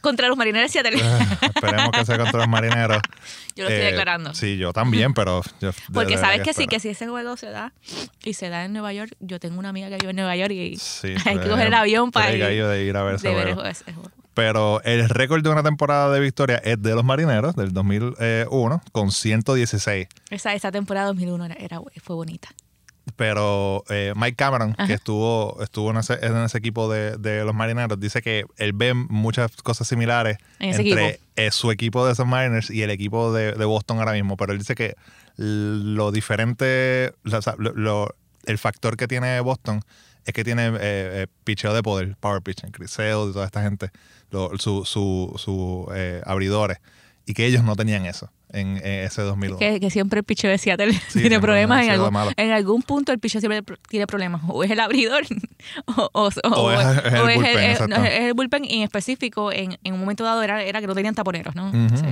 [SPEAKER 2] Contra los marineros Seattle.
[SPEAKER 3] Esperemos que sea contra los marineros.
[SPEAKER 2] Yo lo estoy
[SPEAKER 3] Eh,
[SPEAKER 2] declarando.
[SPEAKER 3] Sí, yo también, pero. yo-
[SPEAKER 2] Porque sabes que sí, que si ese juego se da y se da en Nueva York, yo tengo una amiga que vive en Nueva York y
[SPEAKER 3] Sí,
[SPEAKER 2] hay que
[SPEAKER 3] pues,
[SPEAKER 2] coger el avión para ir,
[SPEAKER 3] pregallo de ir a ver juego.
[SPEAKER 2] ese juego.
[SPEAKER 3] Pero el récord de una temporada de victoria es de los marineros del 2001 con 116.
[SPEAKER 2] Esa, esa temporada 2001 era, era- fue bonita.
[SPEAKER 3] Pero eh, Mike Cameron,
[SPEAKER 2] Ajá.
[SPEAKER 3] que estuvo, estuvo en, ese, en ese equipo de, de los marineros, dice que él ve muchas cosas similares
[SPEAKER 2] En
[SPEAKER 3] entre
[SPEAKER 2] equipo.
[SPEAKER 3] eh, su equipo de esos Mariners y el equipo de, de Boston ahora mismo. Pero él dice que lo diferente, lo, lo- el factor que tiene Boston es que tiene eh, eh, picheo de poder, power pitching, Chris Sale y toda esta gente, lo- su, su, su, eh, abridores, y que ellos no tenían eso en, ese 2001.
[SPEAKER 2] Que, que siempre el picheo de Seattle tiene problemas en algún, en algún punto el picheo siempre pr- tiene problemas o es el abridor o, o- o-
[SPEAKER 3] O es- es el
[SPEAKER 2] es
[SPEAKER 3] bullpen,
[SPEAKER 2] es el en específico en, en un momento dado era, era que no tenían taponeros ¿no? Sí.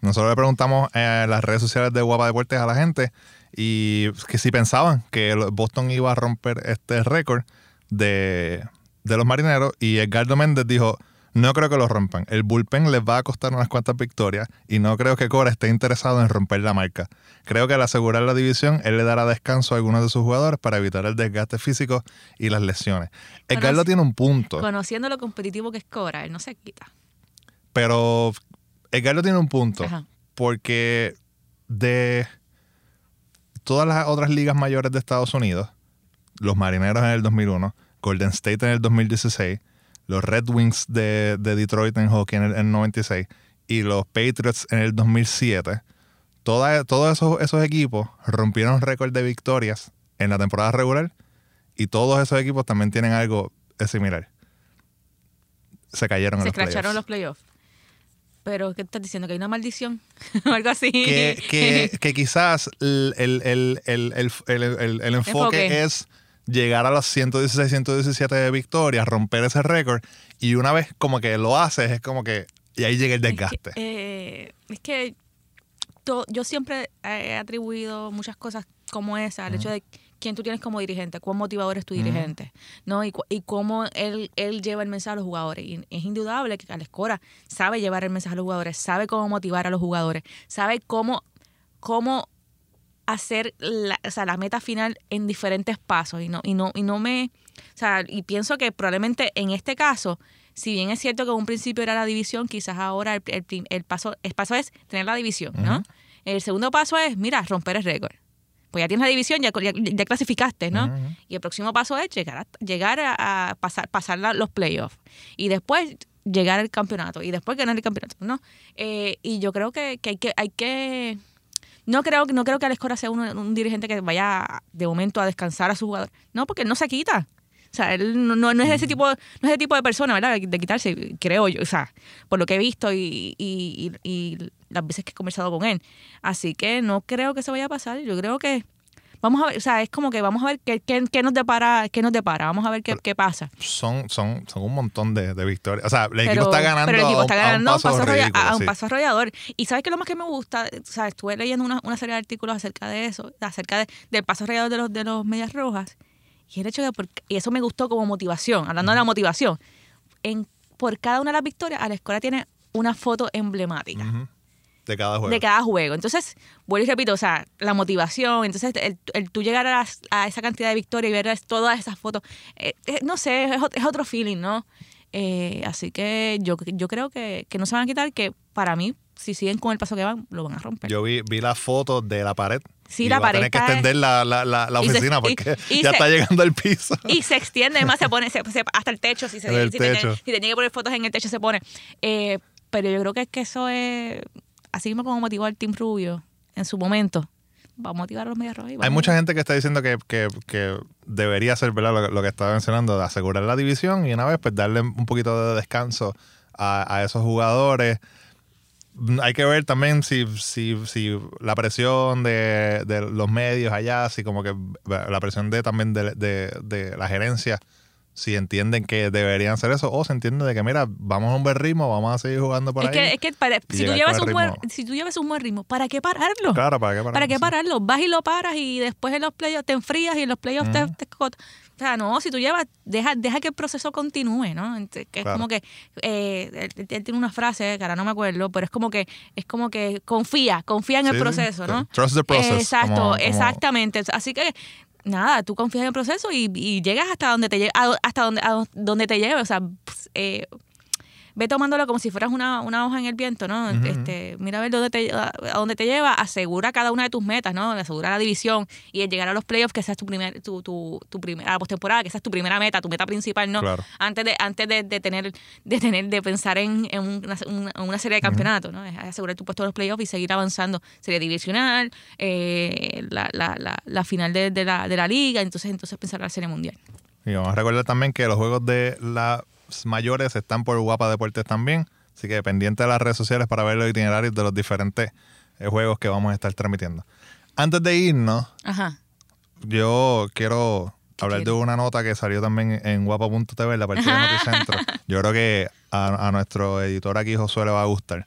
[SPEAKER 3] Nosotros le preguntamos en las redes sociales de Guapa Deportes a la gente y que si pensaban que Boston iba a romper este récord de, de los marineros y Edgardo Méndez dijo, no creo que lo rompan. El bullpen les va a costar unas cuantas victorias y no creo que Cora esté interesado en romper la marca. Creo que al asegurar la división, él le dará descanso a algunos de sus jugadores para evitar el desgaste físico y las lesiones. Edgardo tiene un punto.
[SPEAKER 2] conociendo lo competitivo que es Cora él no se quita
[SPEAKER 3] Pero Edgardo tiene un punto.
[SPEAKER 2] Ajá.
[SPEAKER 3] Porque de todas las otras ligas mayores de Estados Unidos, los Marineros en el 2001, Golden State en el 2016, los Red Wings de, de Detroit en hockey en el, en el 96 y los Patriots en el 2007, toda- todos esos, esos equipos rompieron récord de victorias en la temporada regular y todos esos equipos también tienen algo similar. Se cayeron en
[SPEAKER 2] se
[SPEAKER 3] los playoffs.
[SPEAKER 2] escracharon los playoffs pero ¿qué estás diciendo? ¿que hay una maldición? o algo así
[SPEAKER 3] que, que, que quizás el, el, el, el, enfoque,
[SPEAKER 2] Enfoque.
[SPEAKER 3] es llegar a las 116, 117 victorias, romper ese récord y una vez como que lo haces es como que y ahí llega el
[SPEAKER 2] Es que,
[SPEAKER 3] desgaste.
[SPEAKER 2] eh, es que to- yo siempre he atribuido muchas cosas como esa al hecho de quién tú tienes como dirigente, cuán motivador es tu dirigente, ¿no? Y, y cómo él, él lleva el mensaje a los jugadores. Y es indudable que Alex Cora sabe llevar el mensaje a los jugadores, sabe cómo motivar a los jugadores, sabe cómo, cómo hacer la, o sea, la meta final en diferentes pasos. Y no y no y no me o sea y pienso que probablemente en este caso si bien es cierto que en un principio era la división quizás ahora el, el el paso el paso es tener la división no el segundo paso es mira romper el récord pues ya tienes la división ya, ya, ya clasificaste no y el próximo paso es llegar a, llegar a, a pasar pasar la- los playoffs y después llegar al campeonato y después ganar el campeonato no Eh, y yo creo que, que hay que hay que no creo, no creo que Alex Cora sea un, un dirigente que vaya de momento a descansar a su jugador. No, porque él no se quita. O sea, él no, no, es ese tipo, no es ese tipo de persona, ¿verdad? De, quitarse, creo yo. O sea, por lo que he visto y, y, y- y las veces que he conversado con él. Así que no creo que se vaya a pasar. Yo creo que vamos a ver, o sea, es como que vamos a ver qué, qué, qué nos depara, qué nos depara. Vamos a ver qué, qué pasa.
[SPEAKER 3] Son, son, son un montón de, de victorias. O sea, el equipo está ganando,
[SPEAKER 2] pero el equipo
[SPEAKER 3] a, un,
[SPEAKER 2] está
[SPEAKER 3] a un
[SPEAKER 2] ganando
[SPEAKER 3] paso,
[SPEAKER 2] arrolla-
[SPEAKER 3] ridículo,
[SPEAKER 2] a un
[SPEAKER 3] sí.
[SPEAKER 2] paso arrollador. Y sabes que lo más que me gusta, o sea, estuve leyendo una, una serie de artículos acerca de eso, acerca de- del paso arrollador de los, de los medias rojas. Y el hecho de, por- y eso me gustó como motivación, hablando de la motivación. En, por cada una de las victorias, a la escuela tiene una foto emblemática.
[SPEAKER 3] De cada juego.
[SPEAKER 2] de cada juego. Entonces, vuelvo y repito, o sea, la motivación, entonces el, el tú llegar a, las- a esa cantidad de victorias y ver todas esas fotos, eh, eh, no sé, es, ot- es otro feeling, ¿no? Eh, así que yo, yo creo que, que no se van a quitar, que para mí, si siguen con el paso que van, lo van a romper.
[SPEAKER 3] Yo vi, vi la foto de la pared.
[SPEAKER 2] Sí, la pared
[SPEAKER 3] tener que extender la, la, la, la
[SPEAKER 2] se-
[SPEAKER 3] oficina
[SPEAKER 2] y-
[SPEAKER 3] porque
[SPEAKER 2] y
[SPEAKER 3] ya
[SPEAKER 2] se-
[SPEAKER 3] está llegando al piso.
[SPEAKER 2] y se extiende, además se pone se- se- hasta el techo, si, se, si, te-
[SPEAKER 3] techo.
[SPEAKER 2] si tenía que poner fotos en el techo se pone. Eh, pero yo creo que es que eso es, así mismo como motivó al Team Rubio en su momento, va a motivar a los rojas. y
[SPEAKER 3] Hay mucha gente que está diciendo que, que, que debería ser ¿verdad? Lo, lo que estaba mencionando, de asegurar la división y una vez pues darle un poquito de descanso a, a esos jugadores. Mm, Hay que ver también si, si, si la presión de, de los medios allá, si como que la presión de también de, de- de la gerencia, si entienden que deberían hacer eso o se entiende de que mira, vamos a un buen ritmo, vamos a seguir jugando por
[SPEAKER 2] es
[SPEAKER 3] ahí.
[SPEAKER 2] que, es que para- si, tú llevas un buen, si tú llevas un buen ritmo, ¿para qué pararlo?
[SPEAKER 3] Claro, ¿para qué parar?
[SPEAKER 2] ¿Para qué
[SPEAKER 3] Sí.
[SPEAKER 2] pararlo? Vas y lo paras y después en los playoffs te enfrías y en los playoffs te,
[SPEAKER 3] Ujú.
[SPEAKER 2] te cot- O sea, no, si tú llevas, deja, deja que el proceso continúe, ¿no? Que es
[SPEAKER 3] Claro.
[SPEAKER 2] como que, eh, él, él tiene una frase, que ahora no me acuerdo, pero es como que, es como que confía, confía en el
[SPEAKER 3] Sí,
[SPEAKER 2] proceso, ¿no?
[SPEAKER 3] Trust the process,
[SPEAKER 2] Exacto,
[SPEAKER 3] como- como-
[SPEAKER 2] exactamente. Así que, nada, tú confías en el proceso y, y llegas hasta donde te llegue, a- hasta donde, a donde te lleve, o sea, eh, ve tomándolo como si fueras una, una hoja en el viento, ¿no? Este, mira a ver dónde te, a, a dónde te lleva, asegura cada una de tus metas, ¿no? Asegura la división y el llegar a los playoffs, que esa es tu, primer, tu, tu, tu primera, la postemporada, que esa es tu primera meta, tu meta principal, ¿no?
[SPEAKER 3] Claro.
[SPEAKER 2] Antes de, antes de, de tener, de tener, de pensar en, en una, una- serie de campeonatos, ¿no? Es asegurar tu puesto en los playoffs y seguir avanzando. Serie divisional, eh, la, la, la, la final de, de la, de la liga, entonces, entonces pensar en la serie mundial.
[SPEAKER 3] Y vamos a recordar también que los juegos de las mayores están por Guapa Deportes también. Así que pendiente de las redes sociales para ver los itinerarios de los diferentes eh, juegos que vamos a estar transmitiendo. Antes de irnos,
[SPEAKER 2] Ajá.
[SPEAKER 3] yo quiero
[SPEAKER 2] ¿Qué
[SPEAKER 3] hablar de una nota que salió también en guapa.tv, la parte de Noticentro. Yo creo que a, a nuestro editor aquí, Josué, le va a gustar.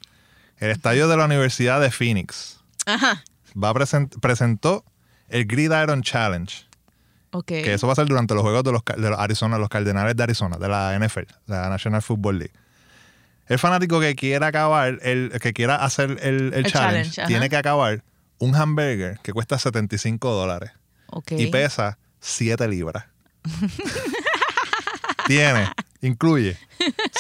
[SPEAKER 3] El estadio de la Universidad de Phoenix
[SPEAKER 2] Ajá.
[SPEAKER 3] va a present- presentó el Gridiron Challenge. Que eso va a ser durante los juegos de los, de los Arizona, los Cardenales de Arizona, de la NFL, la National Football League. El fanático que quiera acabar, el que quiera hacer el, el
[SPEAKER 2] El
[SPEAKER 3] challenge, tiene que acabar un hamburger que cuesta 75 dólares y pesa 7 libras. tiene, incluye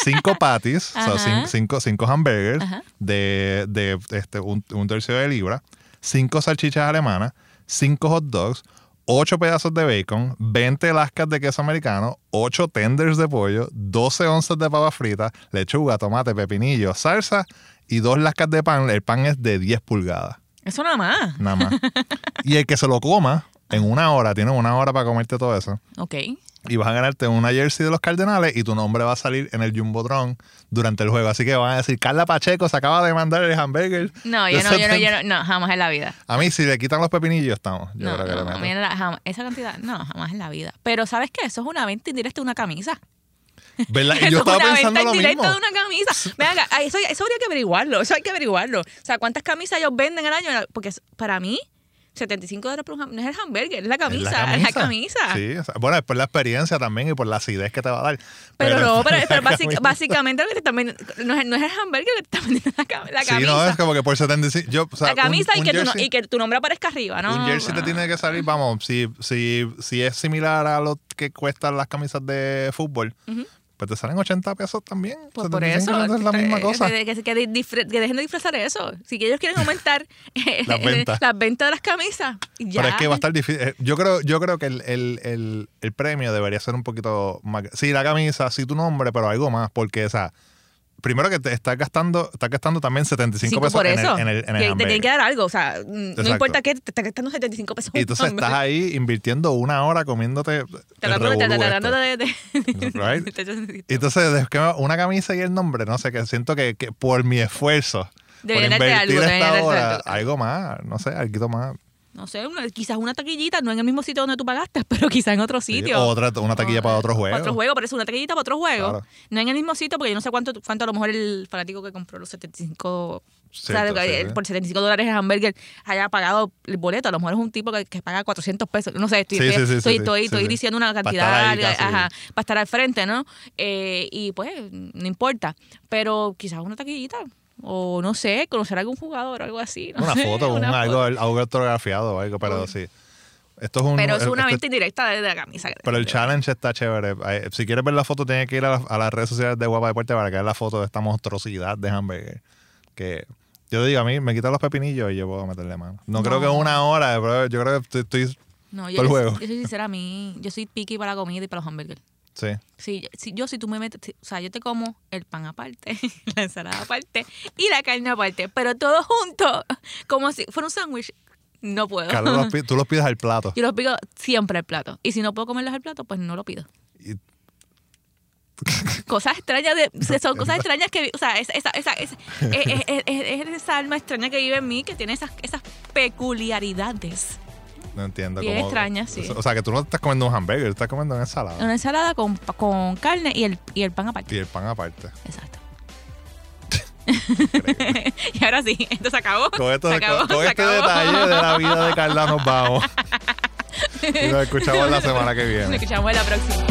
[SPEAKER 3] cinco patties, o sea,
[SPEAKER 2] Ajá.
[SPEAKER 3] cin- cinco, cinco hamburgers
[SPEAKER 2] Ajá.
[SPEAKER 3] de, de, este, un, un tercio de libra, cinco salchichas alemanas, cinco hot dogs, ocho pedazos de bacon, 20 lascas de queso americano, ocho tenders de pollo, 12 onzas de papa frita, lechuga, tomate, pepinillo, salsa y dos lascas de pan. El pan es de 10 pulgadas,
[SPEAKER 2] Eso nada más.
[SPEAKER 3] nada más. y el que se lo coma en una hora, tiene una hora para comerte todo eso.
[SPEAKER 2] Ok.
[SPEAKER 3] Y vas a ganarte una jersey de los Cardenales y tu nombre va a salir en el Jumbotron durante el juego. Así que van a decir, Carla Pacheco se acaba de mandar el hamburger.
[SPEAKER 2] No, yo no, yo no,
[SPEAKER 3] 70".
[SPEAKER 2] yo no, no, jamás en la vida.
[SPEAKER 3] A mí, si le quitan los pepinillos, estamos. Yo
[SPEAKER 2] No,
[SPEAKER 3] creo que
[SPEAKER 2] no,
[SPEAKER 3] le
[SPEAKER 2] a
[SPEAKER 3] meto.
[SPEAKER 2] mí en la- jamás- esa cantidad, no, jamás en la vida. Pero ¿sabes qué? Eso es una venta indirecta de una camisa.
[SPEAKER 3] ¿Verdad? Yo
[SPEAKER 2] es
[SPEAKER 3] estaba
[SPEAKER 2] una
[SPEAKER 3] pensando
[SPEAKER 2] venta
[SPEAKER 3] lo mismo.
[SPEAKER 2] indirecta de una camisa. Ven acá, ay, eso, eso habría que averiguarlo, eso hay que averiguarlo. O sea, ¿cuántas camisas ellos venden al año? Porque para mí, 75 dólares por un no es el hamburger, es la camisa, es la camisa.
[SPEAKER 3] Sí, o sea, bueno, es por la experiencia también y por la acidez que te va a dar.
[SPEAKER 2] Pero, no, pero, básicamente lo que te están vendiendo, no es, no es el hamburger que te están vendiendo la, la
[SPEAKER 3] Sí,
[SPEAKER 2] camisa.
[SPEAKER 3] no, es como que por 75. Yo, o sea,
[SPEAKER 2] la camisa
[SPEAKER 3] un-
[SPEAKER 2] y,
[SPEAKER 3] un
[SPEAKER 2] que tu,
[SPEAKER 3] jersey-
[SPEAKER 2] y que tu nombre aparezca arriba, ¿no?
[SPEAKER 3] Un jersey te tiene que salir, vamos, si, si, si es similar a lo que cuestan las camisas de fútbol,
[SPEAKER 2] Ujú.
[SPEAKER 3] Pues te salen 80 pesos también.
[SPEAKER 2] Pues por
[SPEAKER 3] 75
[SPEAKER 2] eso.
[SPEAKER 3] es la misma
[SPEAKER 2] que-
[SPEAKER 3] cosa.
[SPEAKER 2] Que, que- dejen de disfrazar eso. Si ellos quieren aumentar eh,
[SPEAKER 3] Las ventas.
[SPEAKER 2] las ventas de las camisas, ya.
[SPEAKER 3] Pero es que va a estar difícil. Eh, Yo creo, yo creo que el, el, el, el premio debería ser un poquito más. Sí, la camisa, sí tu nombre, pero algo más. Porque, o sea, primero que te estás gastando, estás gastando también 75
[SPEAKER 2] Sí,
[SPEAKER 3] pesos
[SPEAKER 2] por
[SPEAKER 3] en
[SPEAKER 2] eso.
[SPEAKER 3] el, en el, en el
[SPEAKER 2] Que te tienen que dar algo. O sea, mm, no
[SPEAKER 3] Exacto.
[SPEAKER 2] importa qué, te estás gastando 75 pesos.
[SPEAKER 3] Y entonces estás ahí invirtiendo una hora comiéndote entonces, una camisa y el nombre, no sé, que siento que, que por mi esfuerzo,
[SPEAKER 2] Deberían
[SPEAKER 3] por invertir
[SPEAKER 2] algo,
[SPEAKER 3] esta hora,
[SPEAKER 2] algo
[SPEAKER 3] más, no sé, algo más.
[SPEAKER 2] No sé, una- quizás una taquillita, no en el mismo sitio donde tú pagaste, pero quizás en otro
[SPEAKER 3] Sí,
[SPEAKER 2] sitio.
[SPEAKER 3] Otra, una taquilla para otro juego.
[SPEAKER 2] Para otro juego, pero es una taquillita para otro juego.
[SPEAKER 3] Claro.
[SPEAKER 2] No en el mismo sitio, porque yo no sé cuánto, cuánto a lo mejor el fanático que compró los 75. o sea,
[SPEAKER 3] sí, sí.
[SPEAKER 2] por 75 dólares el hamburger haya pagado el boleto. A lo mejor es un tipo que, que paga 400 pesos. No sé, estoy,
[SPEAKER 3] Sí, sí, sí, sí,
[SPEAKER 2] estoy,
[SPEAKER 3] sí,
[SPEAKER 2] estoy-
[SPEAKER 3] sí,
[SPEAKER 2] estoy
[SPEAKER 3] sí.
[SPEAKER 2] diciendo una
[SPEAKER 3] Para
[SPEAKER 2] cantidad
[SPEAKER 3] estar casi.
[SPEAKER 2] ajá, para estar al frente, ¿no? Eh, y pues, no importa. Pero quizás una taquillita. O no sé, conocer a algún jugador o algo así. no
[SPEAKER 3] Una
[SPEAKER 2] sé,
[SPEAKER 3] foto,
[SPEAKER 2] una
[SPEAKER 3] algo,
[SPEAKER 2] foto.
[SPEAKER 3] algo autografiado o algo, pero sí. Esto es un.
[SPEAKER 2] Pero es una
[SPEAKER 3] este-
[SPEAKER 2] venta indirecta de, de la camisa.
[SPEAKER 3] Pero el challenge está chévere. Si quieres ver la foto, tienes que ir a, la- a las redes sociales de Guapa Deporte para que veas la foto de esta monstruosidad de hamburger. Que yo digo, a mí me quitan los pepinillos y yo puedo meterle mano. No, creo que una hora, pero yo creo que estoy. estoy-
[SPEAKER 2] No, yo,
[SPEAKER 3] el
[SPEAKER 2] yo-
[SPEAKER 3] juego.
[SPEAKER 2] yo soy sincera, a mí, yo soy picky para la comida y para los hamburgers.
[SPEAKER 3] Sí.
[SPEAKER 2] Sí, si, yo si tú me metes, si- o sea, yo te como el pan aparte, la ensalada aparte y la carne aparte, pero todo junto, como si fuera un sándwich, no puedo.
[SPEAKER 3] Carlos, los tú los pides al plato.
[SPEAKER 2] Yo los pido siempre al plato. Y si no puedo comerlos al plato, pues no lo pido.
[SPEAKER 3] Y-
[SPEAKER 2] Cosas extrañas de, son cosas extrañas que, o sea, esa, esa, esa, esa- es, es- es- es esa alma extraña que vive en mí que tiene esas, esas peculiaridades.
[SPEAKER 3] No entiendo
[SPEAKER 2] Bien
[SPEAKER 3] cómo.
[SPEAKER 2] extraña, sí.
[SPEAKER 3] O sea, que tú no estás comiendo un hamburger, estás comiendo una ensalada.
[SPEAKER 2] Una ensalada con, con carne y el, y el pan aparte.
[SPEAKER 3] Y el pan aparte.
[SPEAKER 2] Exacto. y ahora sí, esto se acabó.
[SPEAKER 3] Con, esto-
[SPEAKER 2] se acabó,
[SPEAKER 3] con- con
[SPEAKER 2] se
[SPEAKER 3] este
[SPEAKER 2] acabó.
[SPEAKER 3] detalle de la vida de Carla nos vamos. y nos escuchamos la semana que viene.
[SPEAKER 2] Nos escuchamos la próxima.